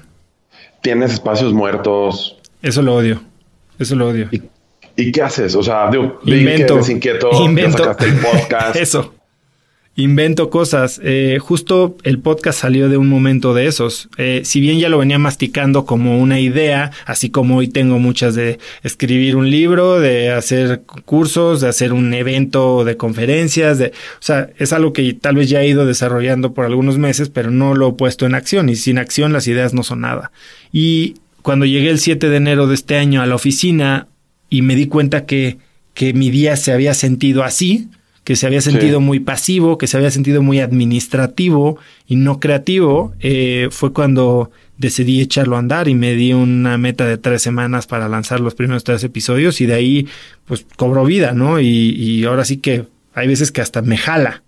Tienes espacios muertos. Eso lo odio. Eso lo odio. ¿Y, qué haces? O sea, digo, invento, que inquieto, invento. el podcast. <laughs> Eso invento cosas. Eh, justo el podcast salió de un momento de esos. Eh, si bien ya lo venía masticando como una idea, así como hoy tengo muchas de escribir un libro, de hacer cursos, de hacer un evento de conferencias, de, o sea, es algo que tal vez ya he ido desarrollando por algunos meses, pero no lo he puesto en acción y sin acción las ideas no son nada. Y cuando llegué el 7 de enero de este año a la oficina y me di cuenta que, que mi día se había sentido así, que se había sentido muy pasivo, que se había sentido muy administrativo y no creativo, eh, fue cuando decidí echarlo a andar y me di una meta de tres semanas para lanzar los primeros tres episodios y de ahí pues cobró vida, ¿no? Y, ahora sí que hay veces que hasta me jala.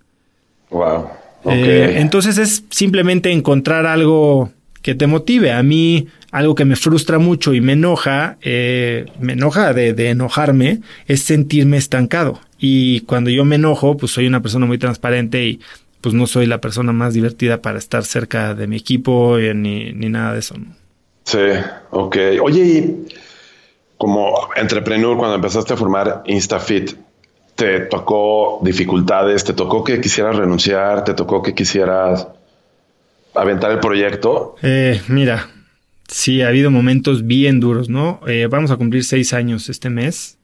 Wow. Eh, entonces es simplemente encontrar algo que te motive. A mí algo que me frustra mucho y me enoja, eh, me enoja de, de, enojarme, es sentirme estancado. Y cuando yo me enojo, pues soy una persona muy transparente y pues no soy la persona más divertida para estar cerca de mi equipo ni, ni nada de eso. Sí, ok. Oye, y como entrepreneur, cuando empezaste a formar InstaFit, ¿te tocó dificultades? ¿Te tocó que quisieras renunciar? ¿Te tocó que quisieras aventar el proyecto? Eh, mira, sí, ha habido momentos bien duros, ¿no? Eh, vamos a cumplir seis años este mes.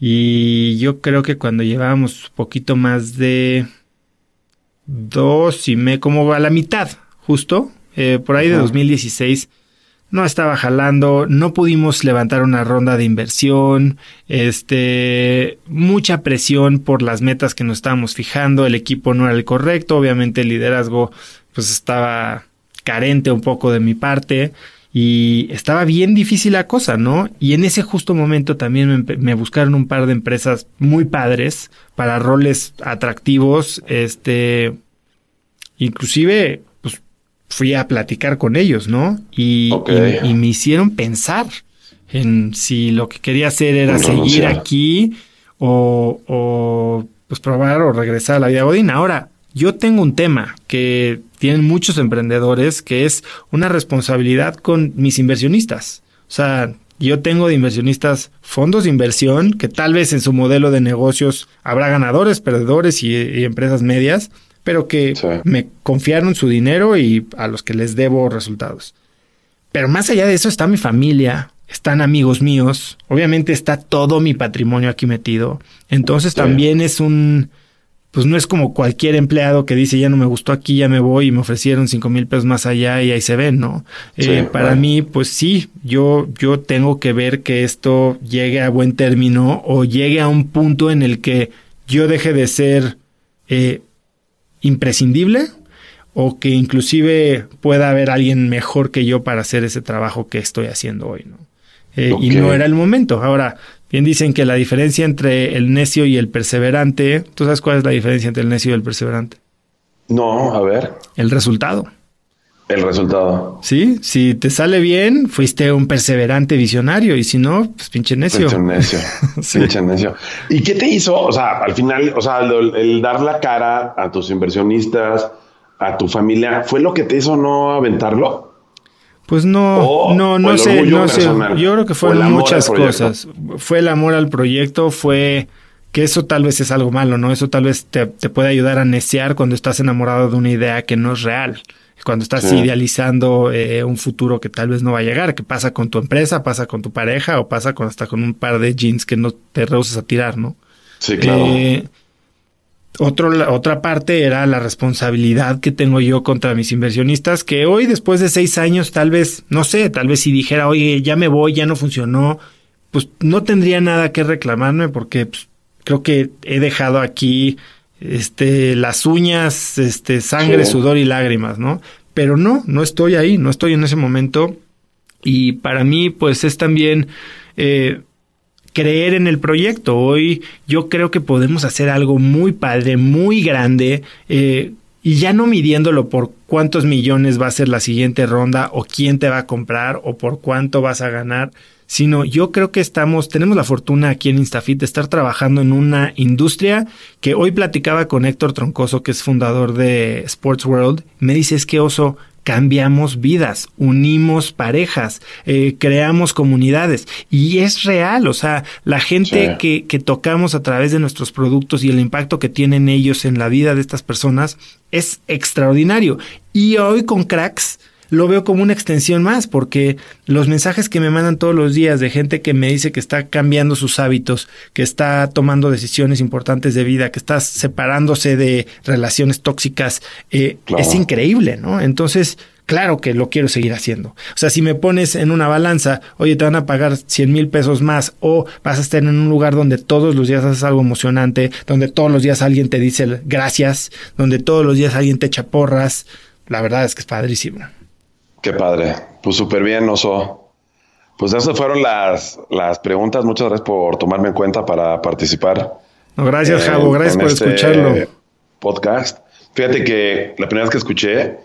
Y yo creo que cuando llevábamos poquito más de dos y me, como a la mitad, justo, eh, por ahí de 2016, no estaba jalando, no pudimos levantar una ronda de inversión, este, mucha presión por las metas que nos estábamos fijando, el equipo no era el correcto, obviamente el liderazgo pues estaba carente un poco de mi parte y estaba bien difícil la cosa, ¿no? Y en ese justo momento también me, buscaron un par de empresas muy padres para roles atractivos, este, inclusive, pues fui a platicar con ellos, ¿no? Y, y, me hicieron pensar en si lo que quería hacer era seguir aquí o, o, pues probar o regresar a la vida godina. Ahora, yo tengo un tema que tienen muchos emprendedores, que es una responsabilidad con mis inversionistas. O sea, yo tengo de inversionistas fondos de inversión, que tal vez en su modelo de negocios habrá ganadores, perdedores y, empresas medias, pero que me confiaron su dinero y a los que les debo resultados. Pero más allá de eso está mi familia, están amigos míos, obviamente está todo mi patrimonio aquí metido. Entonces también es un pues no es como cualquier empleado que dice ya no me gustó aquí, ya me voy y me ofrecieron cinco mil pesos más allá y ahí se ven, ¿no? Eh, para mí, pues sí, yo, yo tengo que ver que esto llegue a buen término o llegue a un punto en el que yo deje de ser eh, imprescindible o que inclusive pueda haber alguien mejor que yo para hacer ese trabajo que estoy haciendo hoy, ¿no? Eh, y no era el momento. Ahora, Bien dicen que la diferencia entre el necio y el perseverante, ¿tú sabes cuál es la diferencia entre el necio y el perseverante? No, a ver. El resultado. El resultado. Sí, si te sale bien, fuiste un perseverante visionario y si no, pues pinche necio. Pinche necio. <laughs> Pinche necio. ¿Y qué te hizo? O sea, al final, o sea, el, dar la cara a tus inversionistas, a tu familia, ¿fue lo que te hizo no aventarlo? Pues no, no, no sé, no sé. Yo creo que fueron muchas cosas. Fue el amor al proyecto, fue que eso tal vez es algo malo, ¿no? Eso tal vez te, te puede ayudar a necear cuando estás enamorado de una idea que no es real. cuando estás idealizando eh, un futuro que tal vez no va a llegar, que pasa con tu empresa, pasa con tu pareja o pasa con hasta con un par de jeans que no te rehuses a tirar, ¿no? Sí, claro. Eh, otro, la, otra parte era la responsabilidad que tengo yo contra mis inversionistas, que hoy, después de seis años, tal vez, no sé, tal vez si dijera, oye, ya me voy, ya no funcionó, pues no tendría nada que reclamarme porque pues, creo que he dejado aquí este, las uñas, este, sangre, sudor y lágrimas, ¿no? Pero no, no estoy ahí, no estoy en ese momento. Y para mí, pues es también eh, creer en el proyecto. Hoy yo creo que podemos hacer algo muy padre, muy grande, eh, y ya no midiéndolo por cuántos millones va a ser la siguiente ronda o quién te va a comprar o por cuánto vas a ganar, sino yo creo que estamos, tenemos la fortuna aquí en Instafit de estar trabajando en una industria que hoy platicaba con Héctor Troncoso, que es fundador de Sports World, me dice es que oso, cambiamos vidas, unimos parejas, eh, creamos comunidades y es real, o sea, la gente que, que tocamos a través de nuestros productos y el impacto que tienen ellos en la vida de estas personas es extraordinario. Y hoy con cracks, lo veo como una extensión más, porque los mensajes que me mandan todos los días de gente que me dice que está cambiando sus hábitos, que está tomando decisiones importantes de vida, que está separándose de relaciones tóxicas, eh, es increíble, ¿no? Entonces, claro que lo quiero seguir haciendo. O sea, si me pones en una balanza, oye, te van a pagar 100 mil pesos más o vas a estar en un lugar donde todos los días haces algo emocionante, donde todos los días alguien te dice gracias, donde todos los días alguien te echa porras, la verdad es que es padrísimo. Qué padre. Pues súper bien, Oso. Pues esas fueron las, las preguntas. Muchas gracias por tomarme en cuenta para participar. No, gracias, Javo. Gracias por este escucharlo. Podcast. Fíjate que la primera vez que escuché,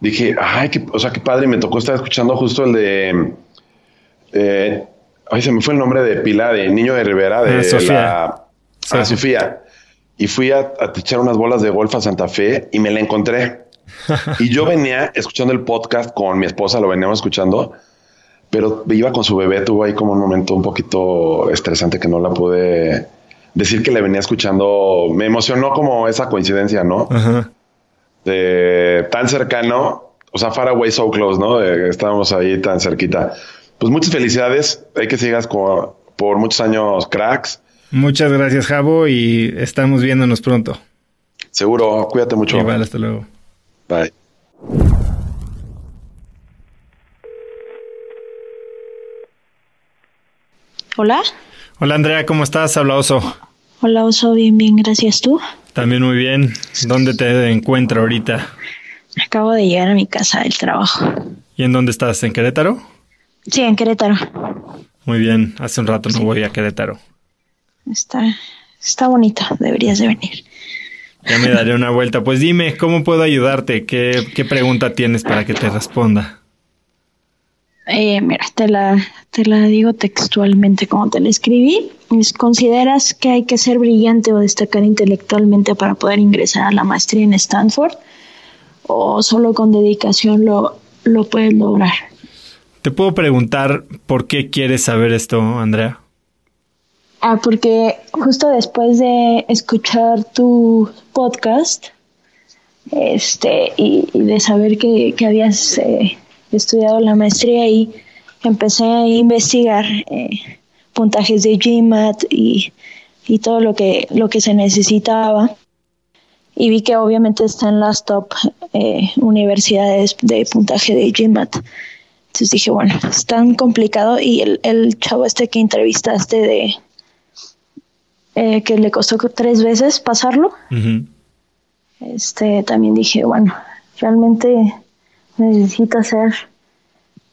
dije, ay, qué, o sea, qué padre. Me tocó estar escuchando justo el de. Eh, ay, se me fue el nombre de pila de Niño de Rivera, de ah, Sofía. La, ah, Sofía. Y fui a, a echar unas bolas de golf a Santa Fe y me la encontré y yo venía escuchando el podcast con mi esposa, lo veníamos escuchando, pero iba con su bebé, tuvo ahí como un momento un poquito estresante que no la pude decir que le venía escuchando. Me emocionó como esa coincidencia, ¿no? De tan cercano, o sea, far away so close, ¿no? estábamos ahí tan cerquita. Pues muchas felicidades. Hay que sigas por muchos años, cracks. Muchas gracias, Javo, y estamos viéndonos pronto. Seguro, cuídate mucho. Igual, hasta luego. Hola. Hola Andrea, ¿cómo estás? Habla Oso. Hola Oso, bien, bien, gracias tú. También muy bien. ¿Dónde te encuentro ahorita? Acabo de llegar a mi casa del trabajo. ¿Y en dónde estás? ¿En Querétaro? Sí, en Querétaro. Muy bien, hace un rato no voy a Querétaro. Está, está bonito, deberías de venir. Ya me daré una vuelta. Pues dime, ¿cómo puedo ayudarte? ¿Qué, qué pregunta tienes para que te responda? Eh, mira, te la, te la digo textualmente como te la escribí. ¿Consideras que hay que ser brillante o destacar intelectualmente para poder ingresar a la maestría en Stanford? ¿O solo con dedicación lo, lo puedes lograr? ¿Te puedo preguntar por qué quieres saber esto, Andrea? Ah, porque justo después de escuchar tu podcast, este, y, de saber que, habías eh, estudiado la maestría y empecé a investigar eh, puntajes de GMAT y, y todo lo que, lo que se necesitaba. Y vi que obviamente está en las top eh, universidades de puntaje de GMAT. Entonces dije, bueno, es tan complicado. Y el, el chavo este que entrevistaste de, eh, que le costó tres veces pasarlo. Este también dije, bueno, realmente necesita ser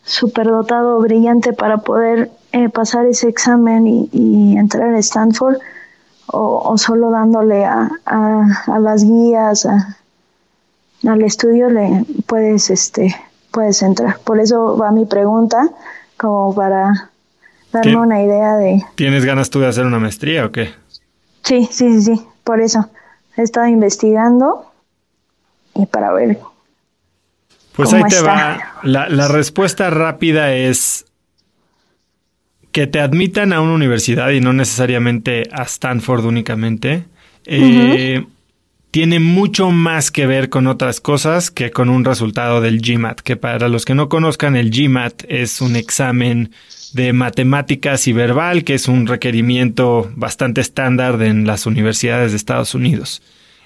superdotado, brillante para poder eh, pasar ese examen y, entrar a Stanford o, solo dándole a, a, las guías, al estudio le puedes este puedes entrar. Por eso va mi pregunta, como para darme una idea de. ¿Tienes ganas tú de hacer una maestría o qué? Sí, sí, sí, sí, por eso. He estado investigando y para ver. Pues ahí te va. La, respuesta rápida es que te admitan a una universidad y no necesariamente a Stanford únicamente. Eh, tiene mucho más que ver con otras cosas que con un resultado del GMAT, que para los que no conozcan el GMAT es un examen de matemáticas y verbal, que es un requerimiento bastante estándar en las universidades de Estados Unidos.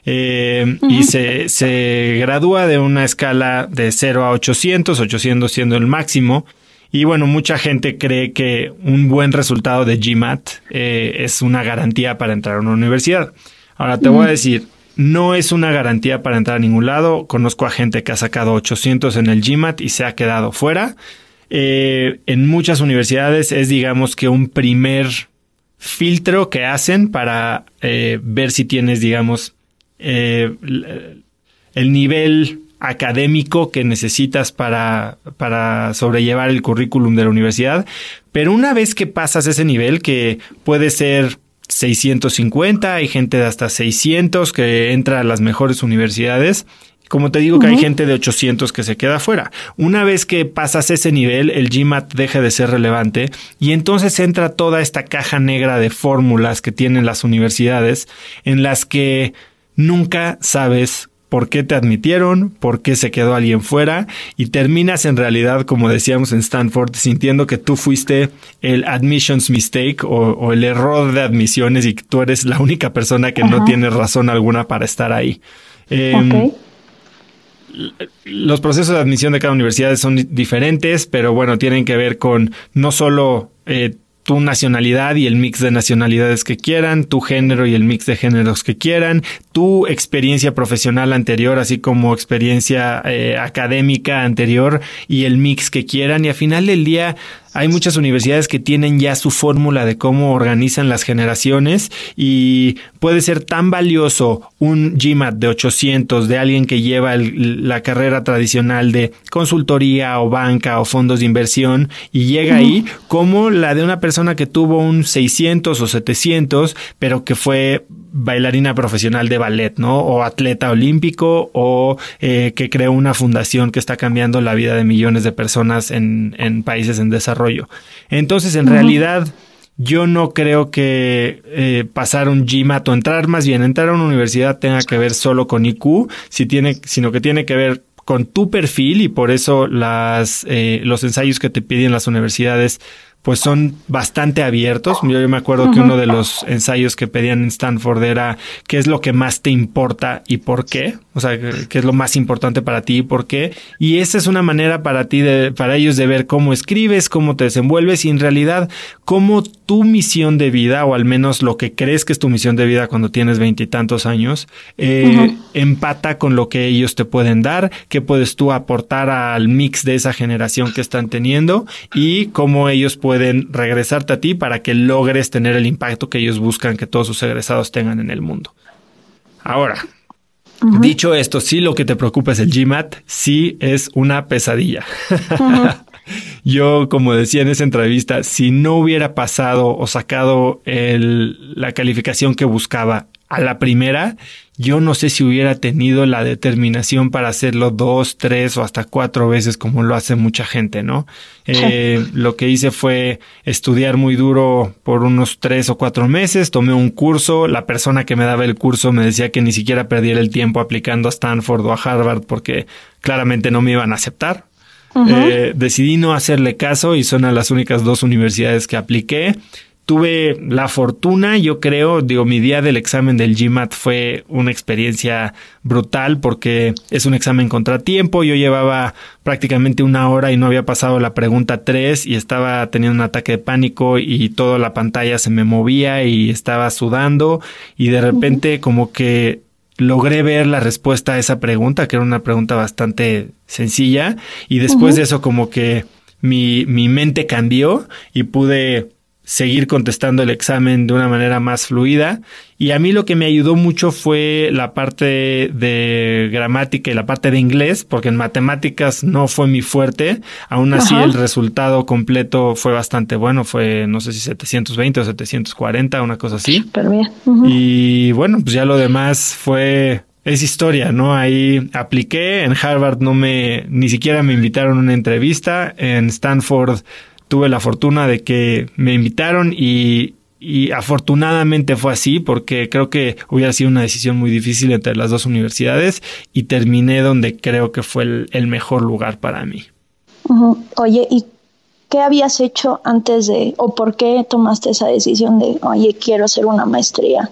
Eh, y se, se gradúa de una escala de 0 a 800, 800 siendo el máximo. Y bueno, mucha gente cree que un buen resultado de GMAT eh, es una garantía para entrar a una universidad. Ahora te voy a decir, no es una garantía para entrar a ningún lado. Conozco a gente que ha sacado 800 en el GMAT y se ha quedado fuera. Eh, en muchas universidades es, digamos, que un primer filtro que hacen para eh, ver si tienes, digamos, eh, el nivel académico que necesitas para, para sobrellevar el currículum de la universidad. Pero una vez que pasas ese nivel, que puede ser 650, hay gente de hasta 600 que entra a las mejores universidades. Como te digo que hay gente de 800 que se queda fuera. Una vez que pasas ese nivel, el GMAT deja de ser relevante y entonces entra toda esta caja negra de fórmulas que tienen las universidades en las que nunca sabes por qué te admitieron, por qué se quedó alguien fuera y terminas en realidad, como decíamos en Stanford, sintiendo que tú fuiste el admissions mistake o, el error de admisiones y que tú eres la única persona que no tiene razón alguna para estar ahí. Em, los procesos de admisión de cada universidad son diferentes, pero bueno, tienen que ver con no solo eh, tu nacionalidad y el mix de nacionalidades que quieran, tu género y el mix de géneros que quieran, tu experiencia profesional anterior, así como experiencia eh, académica anterior y el mix que quieran. Y al final del día, hay muchas universidades que tienen ya su fórmula de cómo organizan las generaciones y puede ser tan valioso un GMAT de 800 de alguien que lleva la carrera tradicional de consultoría o banca o fondos de inversión y llega ahí como la de una persona que tuvo un 600 o 700 pero que fue bailarina profesional de ballet, ¿no? O atleta olímpico o eh, que creó una fundación que está cambiando la vida de millones de personas en, en países en desarrollo. Entonces, en realidad, yo no creo que eh, pasar un GMAT o entrar más bien, entrar a una universidad tenga que ver solo con IQ, si tiene, sino que tiene que ver con tu perfil y por eso las, eh, los ensayos que te piden las universidades pues son bastante abiertos. Yo, me acuerdo que uno de los ensayos que pedían en Stanford era qué es lo que más te importa y por qué. O sea, qué es lo más importante para ti y por qué. Y esa es una manera para ti, de, para ellos de ver cómo escribes, cómo te desenvuelves y en realidad cómo tu misión de vida, o al menos lo que crees que es tu misión de vida cuando tienes veintitantos años, eh, empata con lo que ellos te pueden dar, qué puedes tú aportar al mix de esa generación que están teniendo y cómo ellos pueden pueden regresarte a ti para que logres tener el impacto que ellos buscan que todos sus egresados tengan en el mundo. Ahora, dicho esto, si lo que te preocupa es el GMAT, sí es una pesadilla. <laughs> Yo, como decía en esa entrevista, si no hubiera pasado o sacado la calificación que buscaba a la primera, yo no sé si hubiera tenido la determinación para hacerlo dos, tres o hasta cuatro veces como lo hace mucha gente, ¿no? Eh, lo que hice fue estudiar muy duro por unos tres o cuatro meses, tomé un curso, la persona que me daba el curso me decía que ni siquiera perdiera el tiempo aplicando a Stanford o a Harvard porque claramente no me iban a aceptar. Eh, decidí no hacerle caso y son a las únicas dos universidades que apliqué tuve la fortuna, yo creo, digo, mi día del examen del GMAT fue una experiencia brutal porque es un examen contratiempo. Yo llevaba prácticamente una hora y no había pasado la pregunta 3 y estaba teniendo un ataque de pánico y toda la pantalla se me movía y estaba sudando y de repente como que logré ver la respuesta a esa pregunta, que era una pregunta bastante sencilla y después de eso como que mi, mi mente cambió y pude seguir contestando el examen de una manera más fluida. Y a mí lo que me ayudó mucho fue la parte de gramática y la parte de inglés, porque en matemáticas no fue mi fuerte. Aún así el resultado completo fue bastante bueno, fue no sé si 720 o 740, una cosa así. Y bueno, pues ya lo demás fue es historia, ¿no? Ahí apliqué, en Harvard no me, ni siquiera me invitaron a una entrevista, en Stanford tuve la fortuna de que me invitaron y, y afortunadamente fue así porque creo que hubiera sido una decisión muy difícil entre las dos universidades y terminé donde creo que fue el, mejor lugar para mí. Oye, ¿y qué habías hecho antes de, o por qué tomaste esa decisión de, oye, quiero hacer una maestría?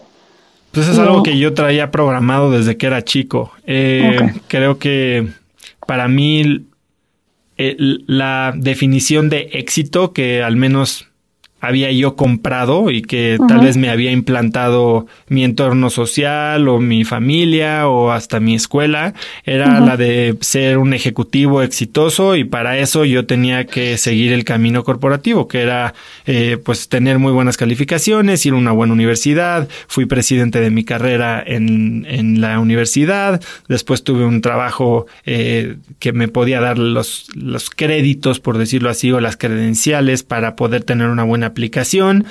Pues es algo que yo traía programado desde que era chico. Eh, creo que para mí eh, la definición de éxito que al menos había yo comprado y que tal vez me había implantado mi entorno social o mi familia o hasta mi escuela era la de ser un ejecutivo exitoso y para eso yo tenía que seguir el camino corporativo que era eh, pues tener muy buenas calificaciones ir a una buena universidad. Fui presidente de mi carrera en, en la universidad. Después tuve un trabajo eh, que me podía dar los, los créditos por decirlo así o las credenciales para poder tener una buena aplicación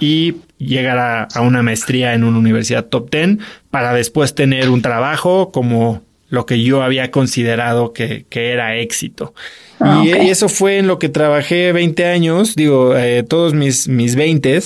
y llegar a, una maestría en una universidad top 10 para después tener un trabajo como lo que yo había considerado que, era éxito. Ah, y, eso fue en lo que trabajé 20 años, digo, eh, todos mis, mis 20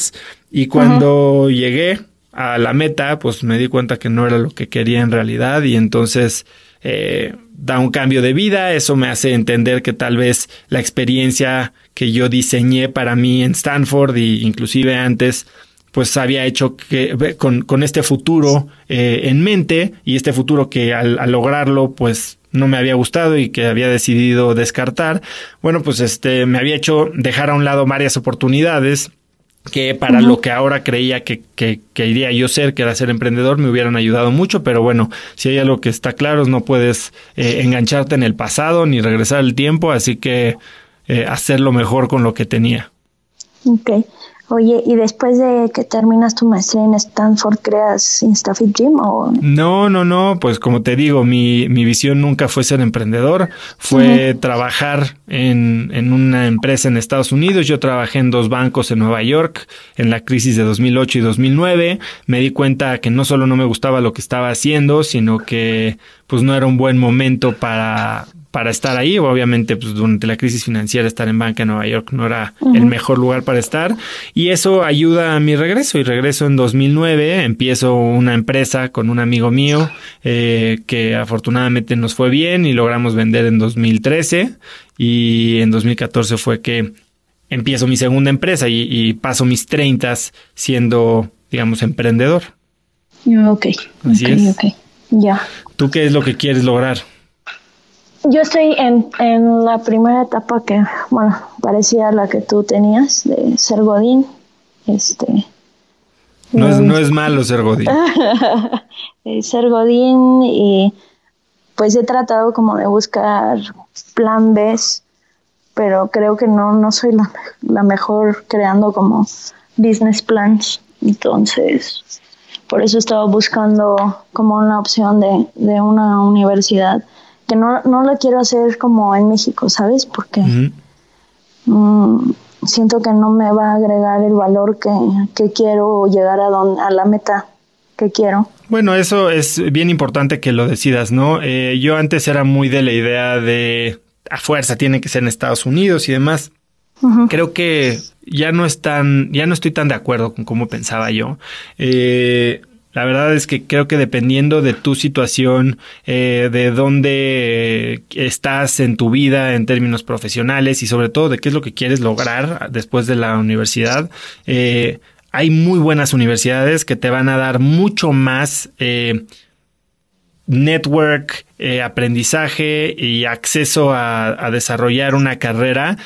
y cuando llegué a la meta, pues me di cuenta que no era lo que quería en realidad. Y entonces eh, da un cambio de vida, eso me hace entender que tal vez la experiencia que yo diseñé para mí en Stanford e inclusive antes pues había hecho que con, con este futuro eh, en mente y este futuro que al, al, lograrlo pues no me había gustado y que había decidido descartar. Bueno pues este me había hecho dejar a un lado varias oportunidades que para lo que ahora creía que, que, que, iría yo ser, que era ser emprendedor, me hubieran ayudado mucho, pero bueno, si hay algo que está claro, no puedes eh, engancharte en el pasado ni regresar el tiempo, así que eh, hacerlo mejor con lo que tenía. Ok. Oye, ¿y después de que terminas tu maestría en Stanford, creas InstaFit Gym o...? No, no, no, pues como te digo, mi, mi visión nunca fue ser emprendedor, fue trabajar en, en una empresa en Estados Unidos. Yo trabajé en dos bancos en Nueva York en la crisis de 2008 y 2009. Me di cuenta que no solo no me gustaba lo que estaba haciendo, sino que pues no era un buen momento para, para estar ahí. Obviamente, pues durante la crisis financiera, estar en banca en Nueva York no era el mejor lugar para estar. Y eso ayuda a mi regreso. Y regreso en 2009. Empiezo una empresa con un amigo mío eh, que afortunadamente nos fue bien y logramos vender en 2013. Y en 2014 fue que empiezo mi segunda empresa y, paso mis 30 siendo, digamos, emprendedor. Ok. Así es. Ya. ¿Tú qué es lo que quieres lograr? Yo estoy en, en la primera etapa que, bueno, parecía la que tú tenías de ser Godín. Este. No es, no es malo ser Godín. <laughs> ser Godín y pues he tratado como de buscar plan B, pero creo que no, no soy la, la mejor creando como business plans. Entonces, por eso estaba buscando como una opción de, de una universidad que no, no lo quiero hacer como en México, ¿sabes? Porque mm, siento que no me va a agregar el valor que, que quiero llegar a, a la meta que quiero. Bueno, eso es bien importante que lo decidas, ¿no? Eh, yo antes era muy de la idea de a fuerza tiene que ser en Estados Unidos y demás. Creo que ya no están, ya no estoy tan de acuerdo con cómo pensaba yo. Eh, la verdad es que creo que dependiendo de tu situación, eh, de dónde estás en tu vida en términos profesionales y sobre todo de qué es lo que quieres lograr después de la universidad, eh, hay muy buenas universidades que te van a dar mucho más eh, network, aprendizaje y acceso a desarrollar una carrera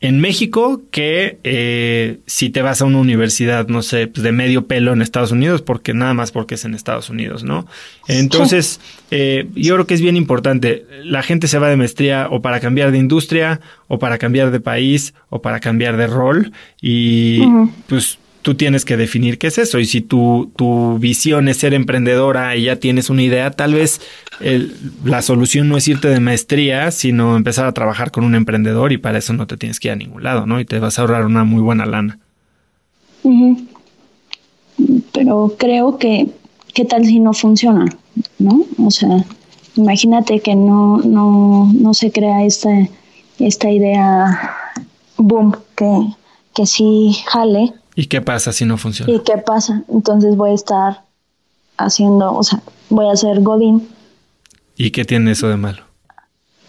en México que eh, si te vas a una universidad, no sé, pues de medio pelo en Estados Unidos, porque nada más porque es en Estados Unidos, ¿no? Entonces, eh, yo creo que es bien importante. La gente se va de maestría o para cambiar de industria, o para cambiar de país, o para cambiar de rol. Y pues tú tienes que definir qué es eso. Y si tu, tu visión es ser emprendedora y ya tienes una idea, tal vez la solución no es irte de maestría, sino empezar a trabajar con un emprendedor y para eso no te tienes que ir a ningún lado, ¿no? Y te vas a ahorrar una muy buena lana. Pero creo que, ¿qué tal si no funciona? ¿No? O sea, imagínate que no, no, no se crea esta, esta idea boom que, que sí jale ¿Y qué pasa si no funciona? ¿Y qué pasa? Entonces voy a estar haciendo, o sea, voy a hacer Godín. ¿Y qué tiene eso de malo?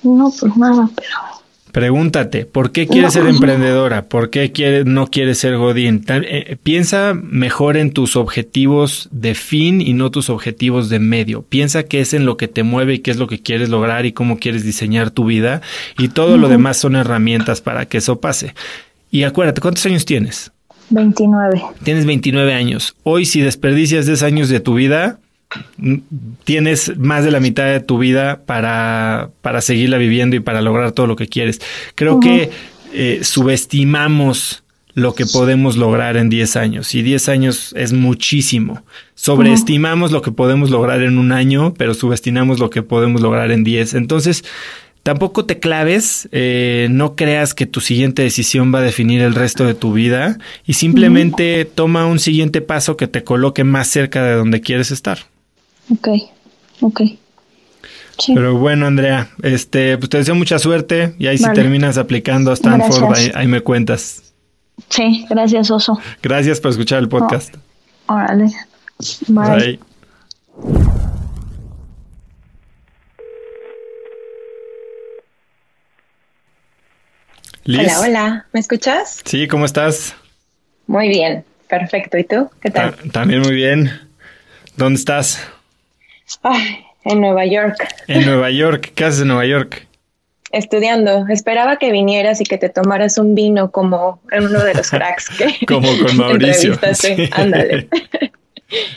No, pues nada, pero Pregúntate, ¿por qué quieres ser emprendedora? ¿Por qué quiere, no quieres ser Godín? Eh, piensa mejor en tus objetivos de fin y no tus objetivos de medio. Piensa qué es en lo que te mueve y qué es lo que quieres lograr y cómo quieres diseñar tu vida. Y todo lo demás son herramientas para que eso pase. Y acuérdate, ¿cuántos años tienes? 29. Tienes 29 años. Hoy, si desperdicias 10 años de tu vida, tienes más de la mitad de tu vida para, para seguirla viviendo y para lograr todo lo que quieres. Creo que eh, subestimamos lo que podemos lograr en 10 años y 10 años es muchísimo. Sobreestimamos lo que podemos lograr en un año, pero subestimamos lo que podemos lograr en 10. Entonces, Tampoco te claves, eh, no creas que tu siguiente decisión va a definir el resto de tu vida y simplemente toma un siguiente paso que te coloque más cerca de donde quieres estar. Ok, ok. Pero bueno, Andrea, este, pues te deseo mucha suerte y ahí si terminas aplicando a Stanford, ahí, me cuentas. Sí, gracias, Oso. Gracias por escuchar el podcast. órale. Bye. Hola, hola. ¿Me escuchas? Sí, ¿cómo estás? Muy bien, perfecto. ¿Y tú? ¿Qué tal? también muy bien. ¿Dónde estás? en Nueva York. En Nueva York, ¿qué haces en Nueva York? Estudiando. Esperaba que vinieras y que te tomaras un vino como en uno de los cracks que. <laughs> como con <laughs> Mauricio. Sí. Ándale. <laughs>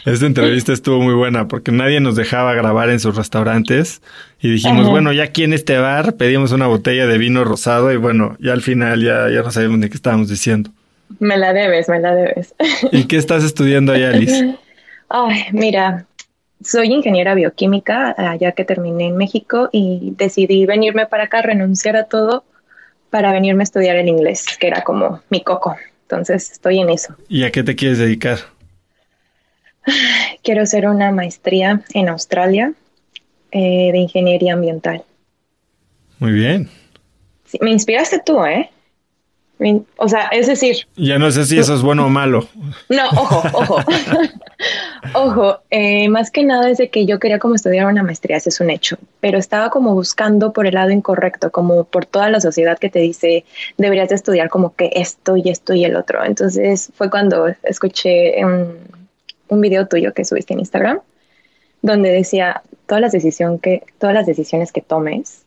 Esta entrevista estuvo muy buena porque nadie nos dejaba grabar en sus restaurantes y dijimos, bueno, ya aquí en este bar pedimos una botella de vino rosado y bueno, ya al final ya, ya no sabemos ni qué estábamos diciendo. Me la debes, me la debes. ¿Y qué estás estudiando allá, Alice? <laughs> Ay, mira, soy ingeniera bioquímica, ya que terminé en México y decidí venirme para acá, renunciar a todo para venirme a estudiar el inglés, que era como mi coco. Entonces estoy en eso. ¿Y a qué te quieres dedicar? <sighs> Quiero hacer una maestría en Australia eh, de ingeniería ambiental. Muy bien. me inspiraste tú, ¿eh? O sea, es decir... Ya no sé si eso es bueno o malo. No, ojo, ojo. <laughs> ojo, eh, más que nada es de que yo quería como estudiar una maestría, ese es un hecho, pero estaba como buscando por el lado incorrecto, como por toda la sociedad que te dice, deberías de estudiar como que esto y esto y el otro. Entonces fue cuando escuché un, un video tuyo que subiste en Instagram, donde decía, todas las, decisión que, todas las decisiones que tomes,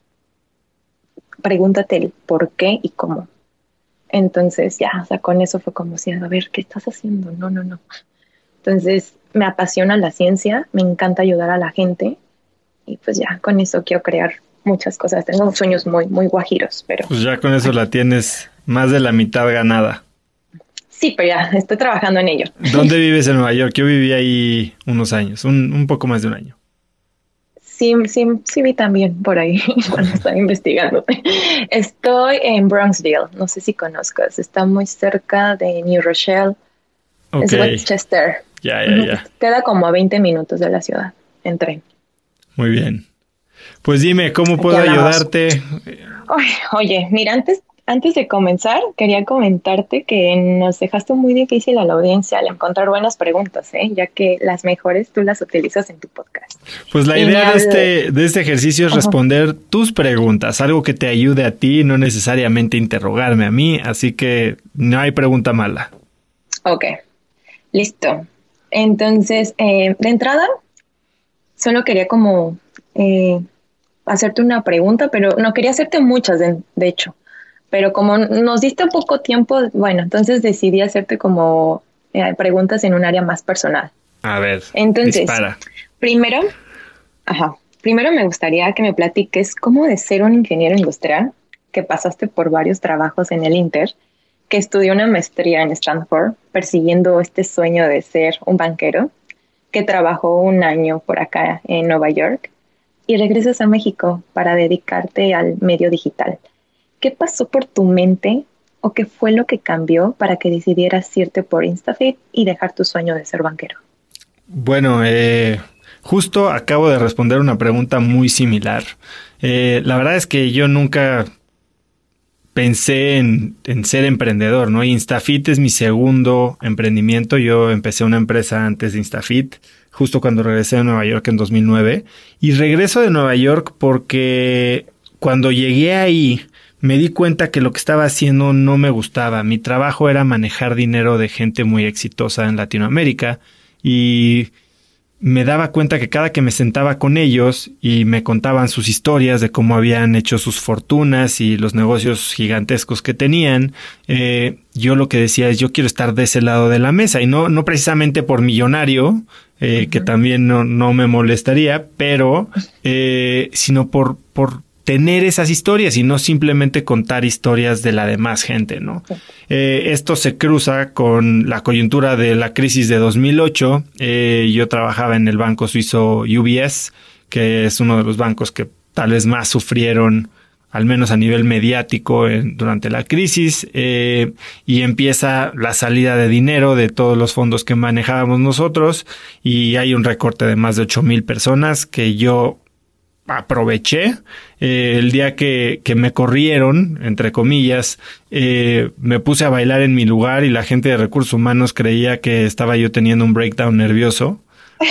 pregúntate el por qué y cómo entonces ya, o sea, con eso fue como si, a ver, ¿qué estás haciendo? No, no, no. Entonces me apasiona la ciencia, me encanta ayudar a la gente y pues ya, con eso quiero crear muchas cosas. Tengo sueños muy, muy guajiros, pero... Pues ya con eso la tienes más de la mitad ganada. Sí, pero ya, estoy trabajando en ello. ¿Dónde <laughs> vives en Nueva York? Yo viví ahí unos años, un, un poco más de un año sí, sí, sí vi también por ahí <laughs> cuando estaba investigando. Estoy en Bronxville, no sé si conozcas, está muy cerca de New Rochelle. Es Westchester. Ya, ya, ya. Queda como a 20 minutos de la ciudad en tren. Muy bien. Pues dime, ¿cómo puedo ayudarte? oye, mira, antes antes de comenzar, quería comentarte que nos dejaste muy difícil a la audiencia al encontrar buenas preguntas, ¿eh? ya que las mejores tú las utilizas en tu podcast. Pues la idea de este, de este ejercicio es responder tus preguntas, algo que te ayude a ti, no necesariamente interrogarme a mí, así que no hay pregunta mala. Ok, listo. Entonces, eh, de entrada, solo quería como eh, hacerte una pregunta, pero no quería hacerte muchas, de hecho pero como nos diste poco tiempo, bueno, entonces decidí hacerte como eh, preguntas en un área más personal. A ver, entonces, primero, ajá, primero me gustaría que me platiques cómo de ser un ingeniero industrial, que pasaste por varios trabajos en el Inter, que estudió una maestría en Stanford, persiguiendo este sueño de ser un banquero, que trabajó un año por acá en Nueva York y regresas a México para dedicarte al medio digital. ¿Qué pasó por tu mente o qué fue lo que cambió para que decidieras irte por InstaFit y dejar tu sueño de ser banquero? Bueno, eh, justo acabo de responder una pregunta muy similar. Eh, la verdad es que yo nunca pensé en, ser emprendedor, ¿no? Instafit es mi segundo emprendimiento. Yo empecé una empresa antes de Instafit, justo cuando regresé a Nueva York en 2009. Y regreso de Nueva York porque cuando llegué ahí me di cuenta que lo que estaba haciendo no me gustaba. Mi trabajo era manejar dinero de gente muy exitosa en Latinoamérica y me daba cuenta que cada que me sentaba con ellos y me contaban sus historias de cómo habían hecho sus fortunas y los negocios gigantescos que tenían, eh, yo lo que decía es yo quiero estar de ese lado de la mesa y no, no precisamente por millonario, eh, que también no, no, me molestaría, pero eh, sino por, por tener esas historias y no simplemente contar historias de la demás gente, ¿no? Eh, esto se cruza con la coyuntura de la crisis de 2008. Eh, yo trabajaba en el banco suizo UBS, que es uno de los bancos que tal vez más sufrieron al menos a nivel mediático durante la crisis, eh, y empieza la salida de dinero de todos los fondos que manejábamos nosotros, y hay un recorte de más de ocho mil personas que yo aproveché eh, el día que, que, me corrieron, entre comillas, eh, me puse a bailar en mi lugar y la gente de recursos humanos creía que estaba yo teniendo un breakdown nervioso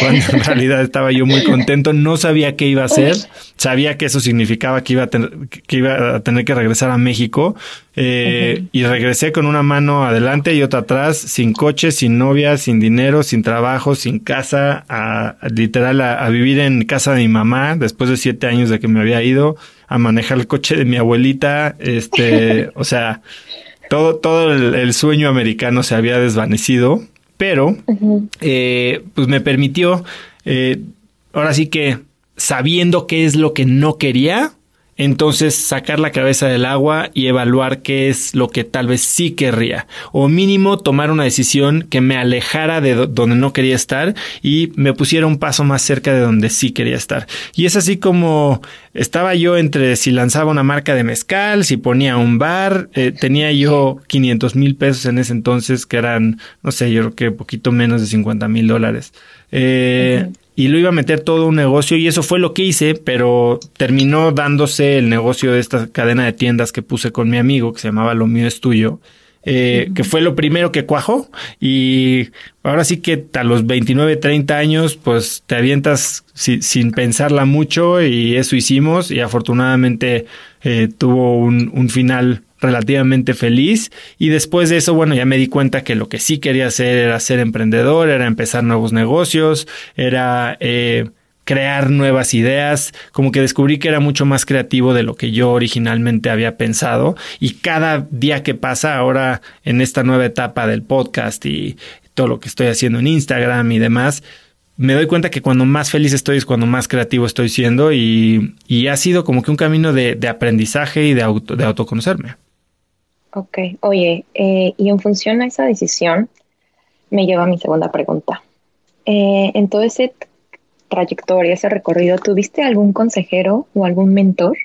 cuando en realidad estaba yo muy contento, no sabía qué iba a hacer, sabía que eso significaba que iba a tener que, iba a tener que regresar a México eh, y regresé con una mano adelante y otra atrás, sin coche, sin novia, sin dinero, sin trabajo, sin casa, a, literal a, vivir en casa de mi mamá después de siete años de que me había ido, a manejar el coche de mi abuelita, este, <laughs> o sea, todo, todo el sueño americano se había desvanecido pero eh, pues me permitió, eh, ahora sí que sabiendo qué es lo que no quería, entonces sacar la cabeza del agua y evaluar qué es lo que tal vez sí querría o mínimo tomar una decisión que me alejara de donde no quería estar y me pusiera un paso más cerca de donde sí quería estar. Y es así como estaba yo entre si lanzaba una marca de mezcal, si ponía un bar, eh, tenía yo 500 mil pesos en ese entonces que eran, no sé, yo creo que poquito menos de 50 mil dólares. Eh, y lo iba a meter todo un negocio y eso fue lo que hice, pero terminó dándose el negocio de esta cadena de tiendas que puse con mi amigo que se llamaba Lo mío es tuyo. Eh, que fue lo primero que cuajó y ahora sí que a los 29, 30 años pues te avientas sin pensarla mucho y eso hicimos y afortunadamente eh, tuvo un, un final relativamente feliz. Y después de eso, bueno, ya me di cuenta que lo que sí quería hacer era ser emprendedor, era empezar nuevos negocios, era eh, crear nuevas ideas, como que descubrí que era mucho más creativo de lo que yo originalmente había pensado. Y cada día que pasa ahora en esta nueva etapa del podcast y todo lo que estoy haciendo en Instagram y demás, me doy cuenta que cuando más feliz estoy es cuando más creativo estoy siendo. Y, y ha sido como que un camino de, de aprendizaje y de, auto, de autoconocerme. Ok, oye, eh, y en función a esa decisión, me lleva mi segunda pregunta. Eh, en todo ese trayectoria, ese recorrido, ¿tuviste algún consejero o algún mentor?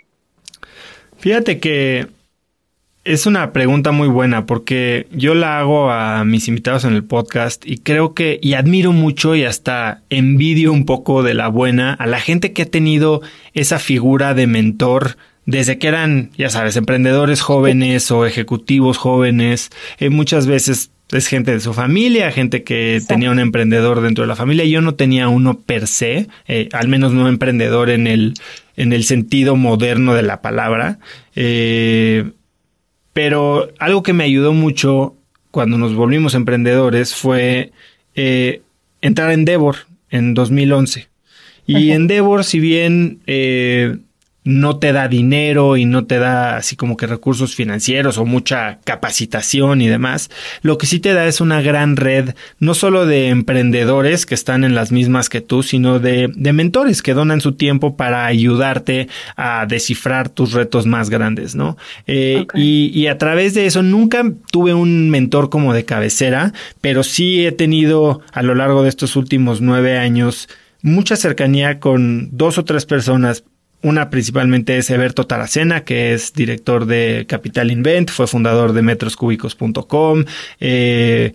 Fíjate que es una pregunta muy buena porque yo la hago a mis invitados en el podcast y creo que, y admiro mucho y hasta envidio un poco de la buena a la gente que ha tenido esa figura de mentor desde que eran, ya sabes, emprendedores jóvenes o ejecutivos jóvenes, eh, muchas veces es gente de su familia, gente que tenía un emprendedor dentro de la familia. Yo no tenía uno per se, eh, al menos no emprendedor en el, en el sentido moderno de la palabra. Eh, pero algo que me ayudó mucho cuando nos volvimos emprendedores fue entrar en Endeavor en 2011. Y Endeavor, si bien no te da dinero y no te da así como que recursos financieros o mucha capacitación y demás. Lo que sí te da es una gran red, no solo de emprendedores que están en las mismas que tú, sino de, de mentores que donan su tiempo para ayudarte a descifrar tus retos más grandes, ¿no? Eh, y, y a través de eso nunca tuve un mentor como de cabecera, pero sí he tenido a lo largo de estos últimos nueve años mucha cercanía con dos o tres personas una principalmente es Eberto Taracena, que es director de Capital Invent, fue fundador de metroscúbicos.com, eh,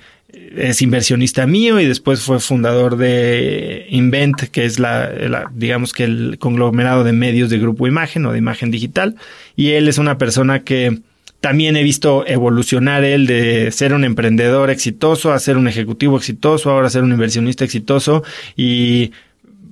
es inversionista mío y después fue fundador de Invent, que es la, digamos que el conglomerado de medios de Grupo Imagen o de Imagen Digital. Y él es una persona que también he visto evolucionar él de ser un emprendedor exitoso a ser un ejecutivo exitoso, ahora ser un inversionista exitoso y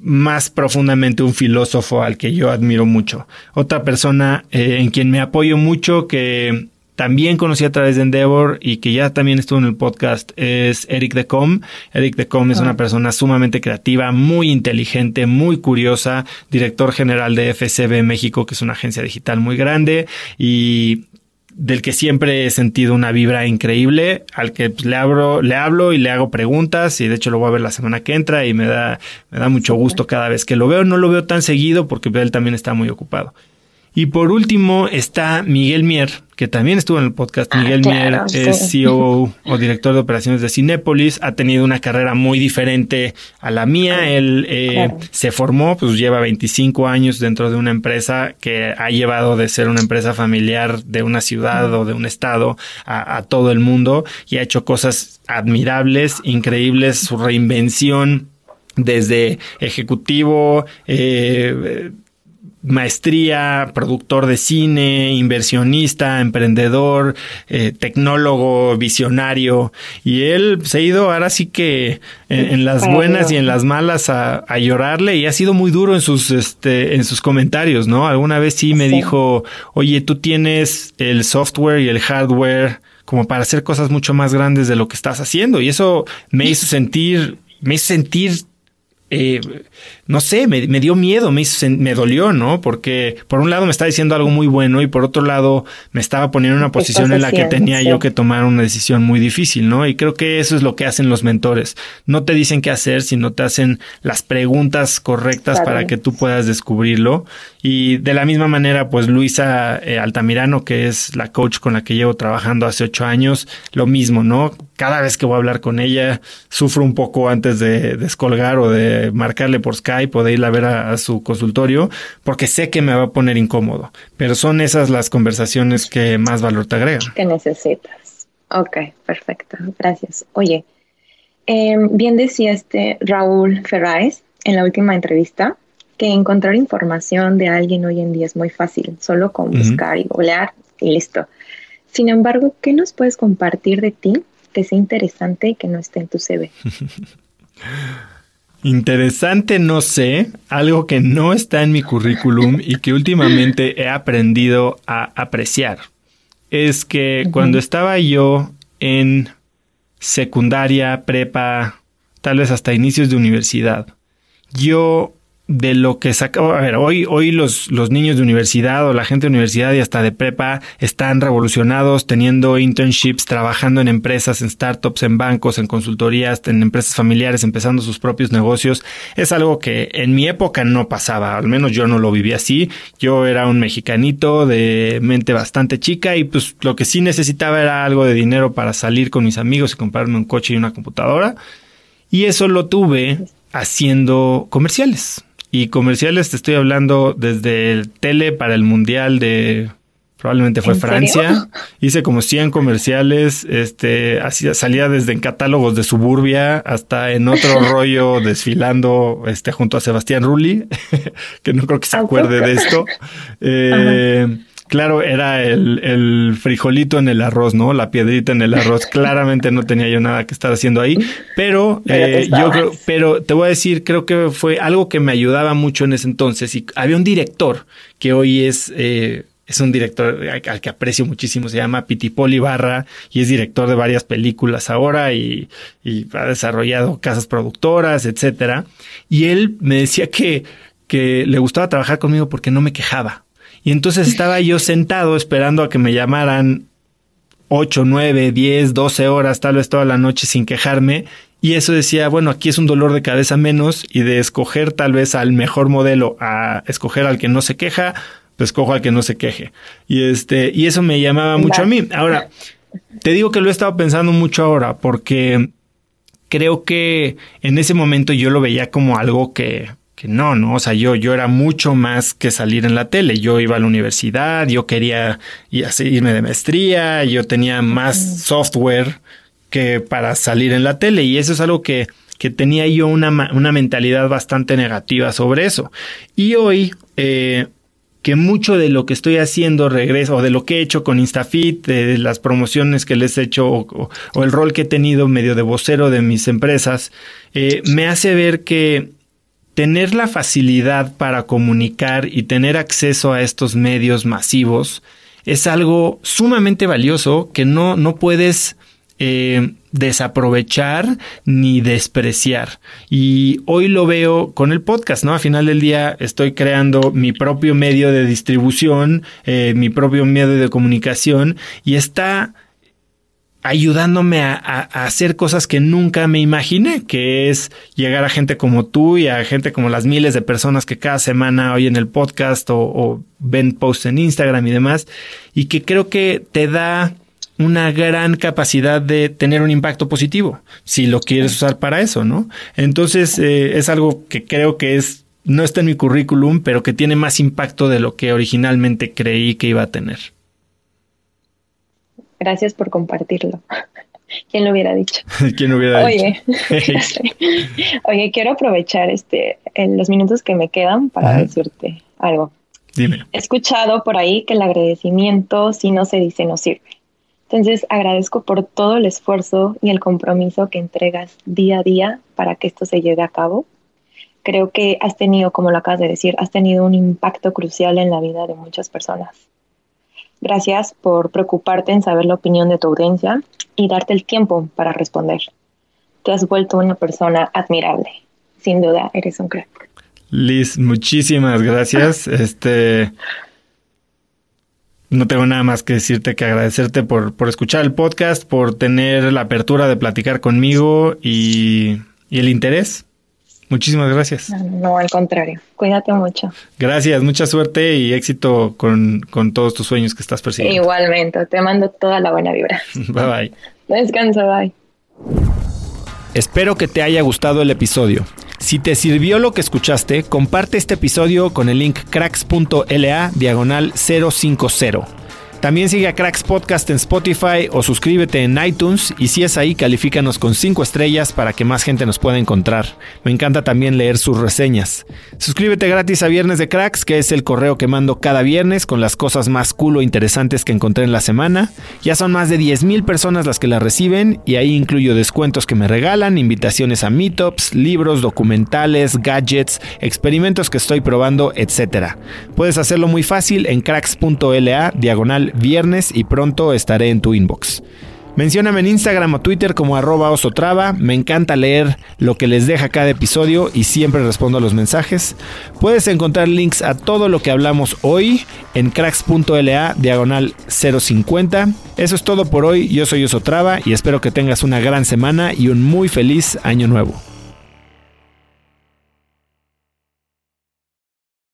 más profundamente un filósofo al que yo admiro mucho. Otra persona eh, en quien me apoyo mucho que también conocí a través de Endeavor y que ya también estuvo en el podcast es Eric Decom. Eric Decom es una ah. persona sumamente creativa, muy inteligente, muy curiosa, director general de FCB México, que es una agencia digital muy grande y del que siempre he sentido una vibra increíble, al que pues, le abro, le hablo y le hago preguntas y de hecho lo voy a ver la semana que entra y me da, me da mucho gusto cada vez que lo veo. No lo veo tan seguido porque él también está muy ocupado. Y por último está Miguel Mier, que también estuvo en el podcast. Ah, Miguel Mier es CEO <laughs> o director de operaciones de Cinépolis. Ha tenido una carrera muy diferente a la mía. Él eh, se formó, pues lleva 25 años dentro de una empresa que ha llevado de ser una empresa familiar de una ciudad o de un estado a, a todo el mundo y ha hecho cosas admirables, increíbles. Su reinvención desde ejecutivo, eh, maestría, productor de cine, inversionista, emprendedor, eh, tecnólogo, visionario. Y él se ha ido ahora sí que en, las buenas y en las malas a, llorarle y ha sido muy duro en sus, este, en sus comentarios, ¿no? Alguna vez sí me dijo, oye, tú tienes el software y el hardware como para hacer cosas mucho más grandes de lo que estás haciendo. Y eso me hizo sentir, me hizo sentir eh, no sé, me, dio miedo, me, me dolió, ¿no? Porque por un lado me estaba diciendo algo muy bueno y por otro lado me estaba poniendo en una posición en la que tenía yo que tomar una decisión muy difícil, ¿no? Y creo que eso es lo que hacen los mentores. No te dicen qué hacer, sino te hacen las preguntas correctas para que tú puedas descubrirlo. Y de la misma manera, pues Luisa eh, Altamirano, que es la coach con la que llevo trabajando hace ocho años, lo mismo, ¿no? Cada vez que voy a hablar con ella, sufro un poco antes de descolgar o de marcarle por Skype y poder ir a ver a, su consultorio porque sé que me va a poner incómodo. Pero son esas las conversaciones que más valor te agregan. Que necesitas. Ok, perfecto. Gracias. Oye, em, bien decía este Raúl Ferraes en la última entrevista que encontrar información de alguien hoy en día es muy fácil, solo con buscar y googlear y listo. Sin embargo, ¿qué nos puedes compartir de ti que sea interesante y que no esté en tu CV? <laughs> Interesante, no sé, algo que no está en mi currículum y que últimamente he aprendido a apreciar. Es que cuando estaba yo en secundaria, prepa, tal vez hasta inicios de universidad, yo de lo que sacaba. A ver, hoy, hoy los, los niños de universidad o la gente de universidad y hasta de prepa están revolucionados teniendo internships, trabajando en empresas, en startups, en bancos, en consultorías, en empresas familiares, empezando sus propios negocios. Es algo que en mi época no pasaba, al menos yo no lo viví así. Yo era un mexicanito de mente bastante chica y pues lo que sí necesitaba era algo de dinero para salir con mis amigos y comprarme un coche y una computadora. Y eso lo tuve haciendo comerciales. Y comerciales te estoy hablando desde el tele para el mundial de probablemente fue Francia. <laughs> Hice como 100 comerciales, este, hacía, salía desde en catálogos de Suburbia hasta en otro <laughs> rollo desfilando, este, junto a Sebastián Rulli, <laughs> que no creo que se acuerde de esto. Eh, Claro, era el, frijolito en el arroz, ¿no? La piedrita en el arroz. <laughs> Claramente no tenía yo nada que estar haciendo ahí, pero <laughs> eh, yo creo, pero te voy a decir, creo que fue algo que me ayudaba mucho en ese entonces. Y había un director que hoy es eh, es un director al que aprecio muchísimo, se llama Pitipoli Barra y es director de varias películas ahora y, y ha desarrollado casas productoras, etcétera. Y él me decía que, que le gustaba trabajar conmigo porque no me quejaba. Y entonces estaba yo sentado esperando a que me llamaran 8, 9, 10, 12 horas, tal vez toda la noche sin quejarme. Y eso decía, bueno, aquí es un dolor de cabeza menos y de escoger tal vez al mejor modelo a escoger al que no se queja, pues escojo al que no se queje. Y este, y eso me llamaba mucho a mí. Ahora, te digo que lo he estado pensando mucho ahora porque creo que en ese momento yo lo veía como algo que que no, no, o sea, yo, yo era mucho más que salir en la tele. Yo iba a la universidad, yo quería irme de maestría, yo tenía más software que para salir en la tele. Y eso es algo que, que tenía yo una, una mentalidad bastante negativa sobre eso. Y hoy, eh, que mucho de lo que estoy haciendo regreso, o de lo que he hecho con Instafit, de las promociones que les he hecho, o, el rol que he tenido medio de vocero de mis empresas, eh, me hace ver que tener la facilidad para comunicar y tener acceso a estos medios masivos es algo sumamente valioso que no, no puedes eh, desaprovechar ni despreciar. Y hoy lo veo con el podcast, ¿no? A final del día estoy creando mi propio medio de distribución, eh, mi propio medio de comunicación y está ayudándome a, hacer cosas que nunca me imaginé, que es llegar a gente como tú y a gente como las miles de personas que cada semana oyen el podcast o, o ven posts en Instagram y demás, y que creo que te da una gran capacidad de tener un impacto positivo, si lo quieres usar para eso, ¿no? Entonces, eh, es algo que creo que es, no está en mi currículum, pero que tiene más impacto de lo que originalmente creí que iba a tener. Gracias por compartirlo. <laughs> ¿Quién lo hubiera dicho? <laughs> ¿Quién lo hubiera dicho? <laughs> Oye, quiero aprovechar este, en los minutos que me quedan para decirte algo. Dime. He escuchado por ahí que el agradecimiento, si no se dice, no sirve. Entonces agradezco por todo el esfuerzo y el compromiso que entregas día a día para que esto se lleve a cabo. Creo que has tenido, como lo acabas de decir, has tenido un impacto crucial en la vida de muchas personas. Gracias por preocuparte en saber la opinión de tu audiencia y darte el tiempo para responder. Te has vuelto una persona admirable. Sin duda, eres un crack. Liz, muchísimas gracias. <laughs> Este, no tengo nada más que decirte que agradecerte por, por escuchar el podcast, por tener la apertura de platicar conmigo y, el interés. Muchísimas gracias. No, al contrario. Cuídate mucho. Gracias, mucha suerte y éxito con, con todos tus sueños que estás persiguiendo. Igualmente, te mando toda la buena vibra. <laughs> bye bye. Descansa, bye. Espero que te haya gustado el episodio. Si te sirvió lo que escuchaste, comparte este episodio con el link cracks.la diagonal 050. También sigue a Cracks Podcast en Spotify o suscríbete en iTunes y si es ahí, califícanos con 5 estrellas para que más gente nos pueda encontrar. Me encanta también leer sus reseñas. Suscríbete gratis a Viernes de Cracks, que es el correo que mando cada viernes con las cosas más cool o interesantes que encontré en la semana. Ya son más de 10.000 personas las que la reciben y ahí incluyo descuentos que me regalan, invitaciones a meetups, libros, documentales, gadgets, experimentos que estoy probando, etc. Puedes hacerlo muy fácil en cracks.la diagonal viernes y pronto estaré en tu inbox. Mencióname en Instagram o Twitter como arroba osotrava. Me encanta leer lo que les deja cada episodio y siempre respondo a los mensajes. Puedes encontrar links a todo lo que hablamos hoy en cracks.la diagonal 050. Eso es todo por hoy. Yo soy Osotrava y espero que tengas una gran semana y un muy feliz año nuevo.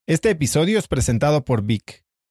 Este episodio es presentado por Vic.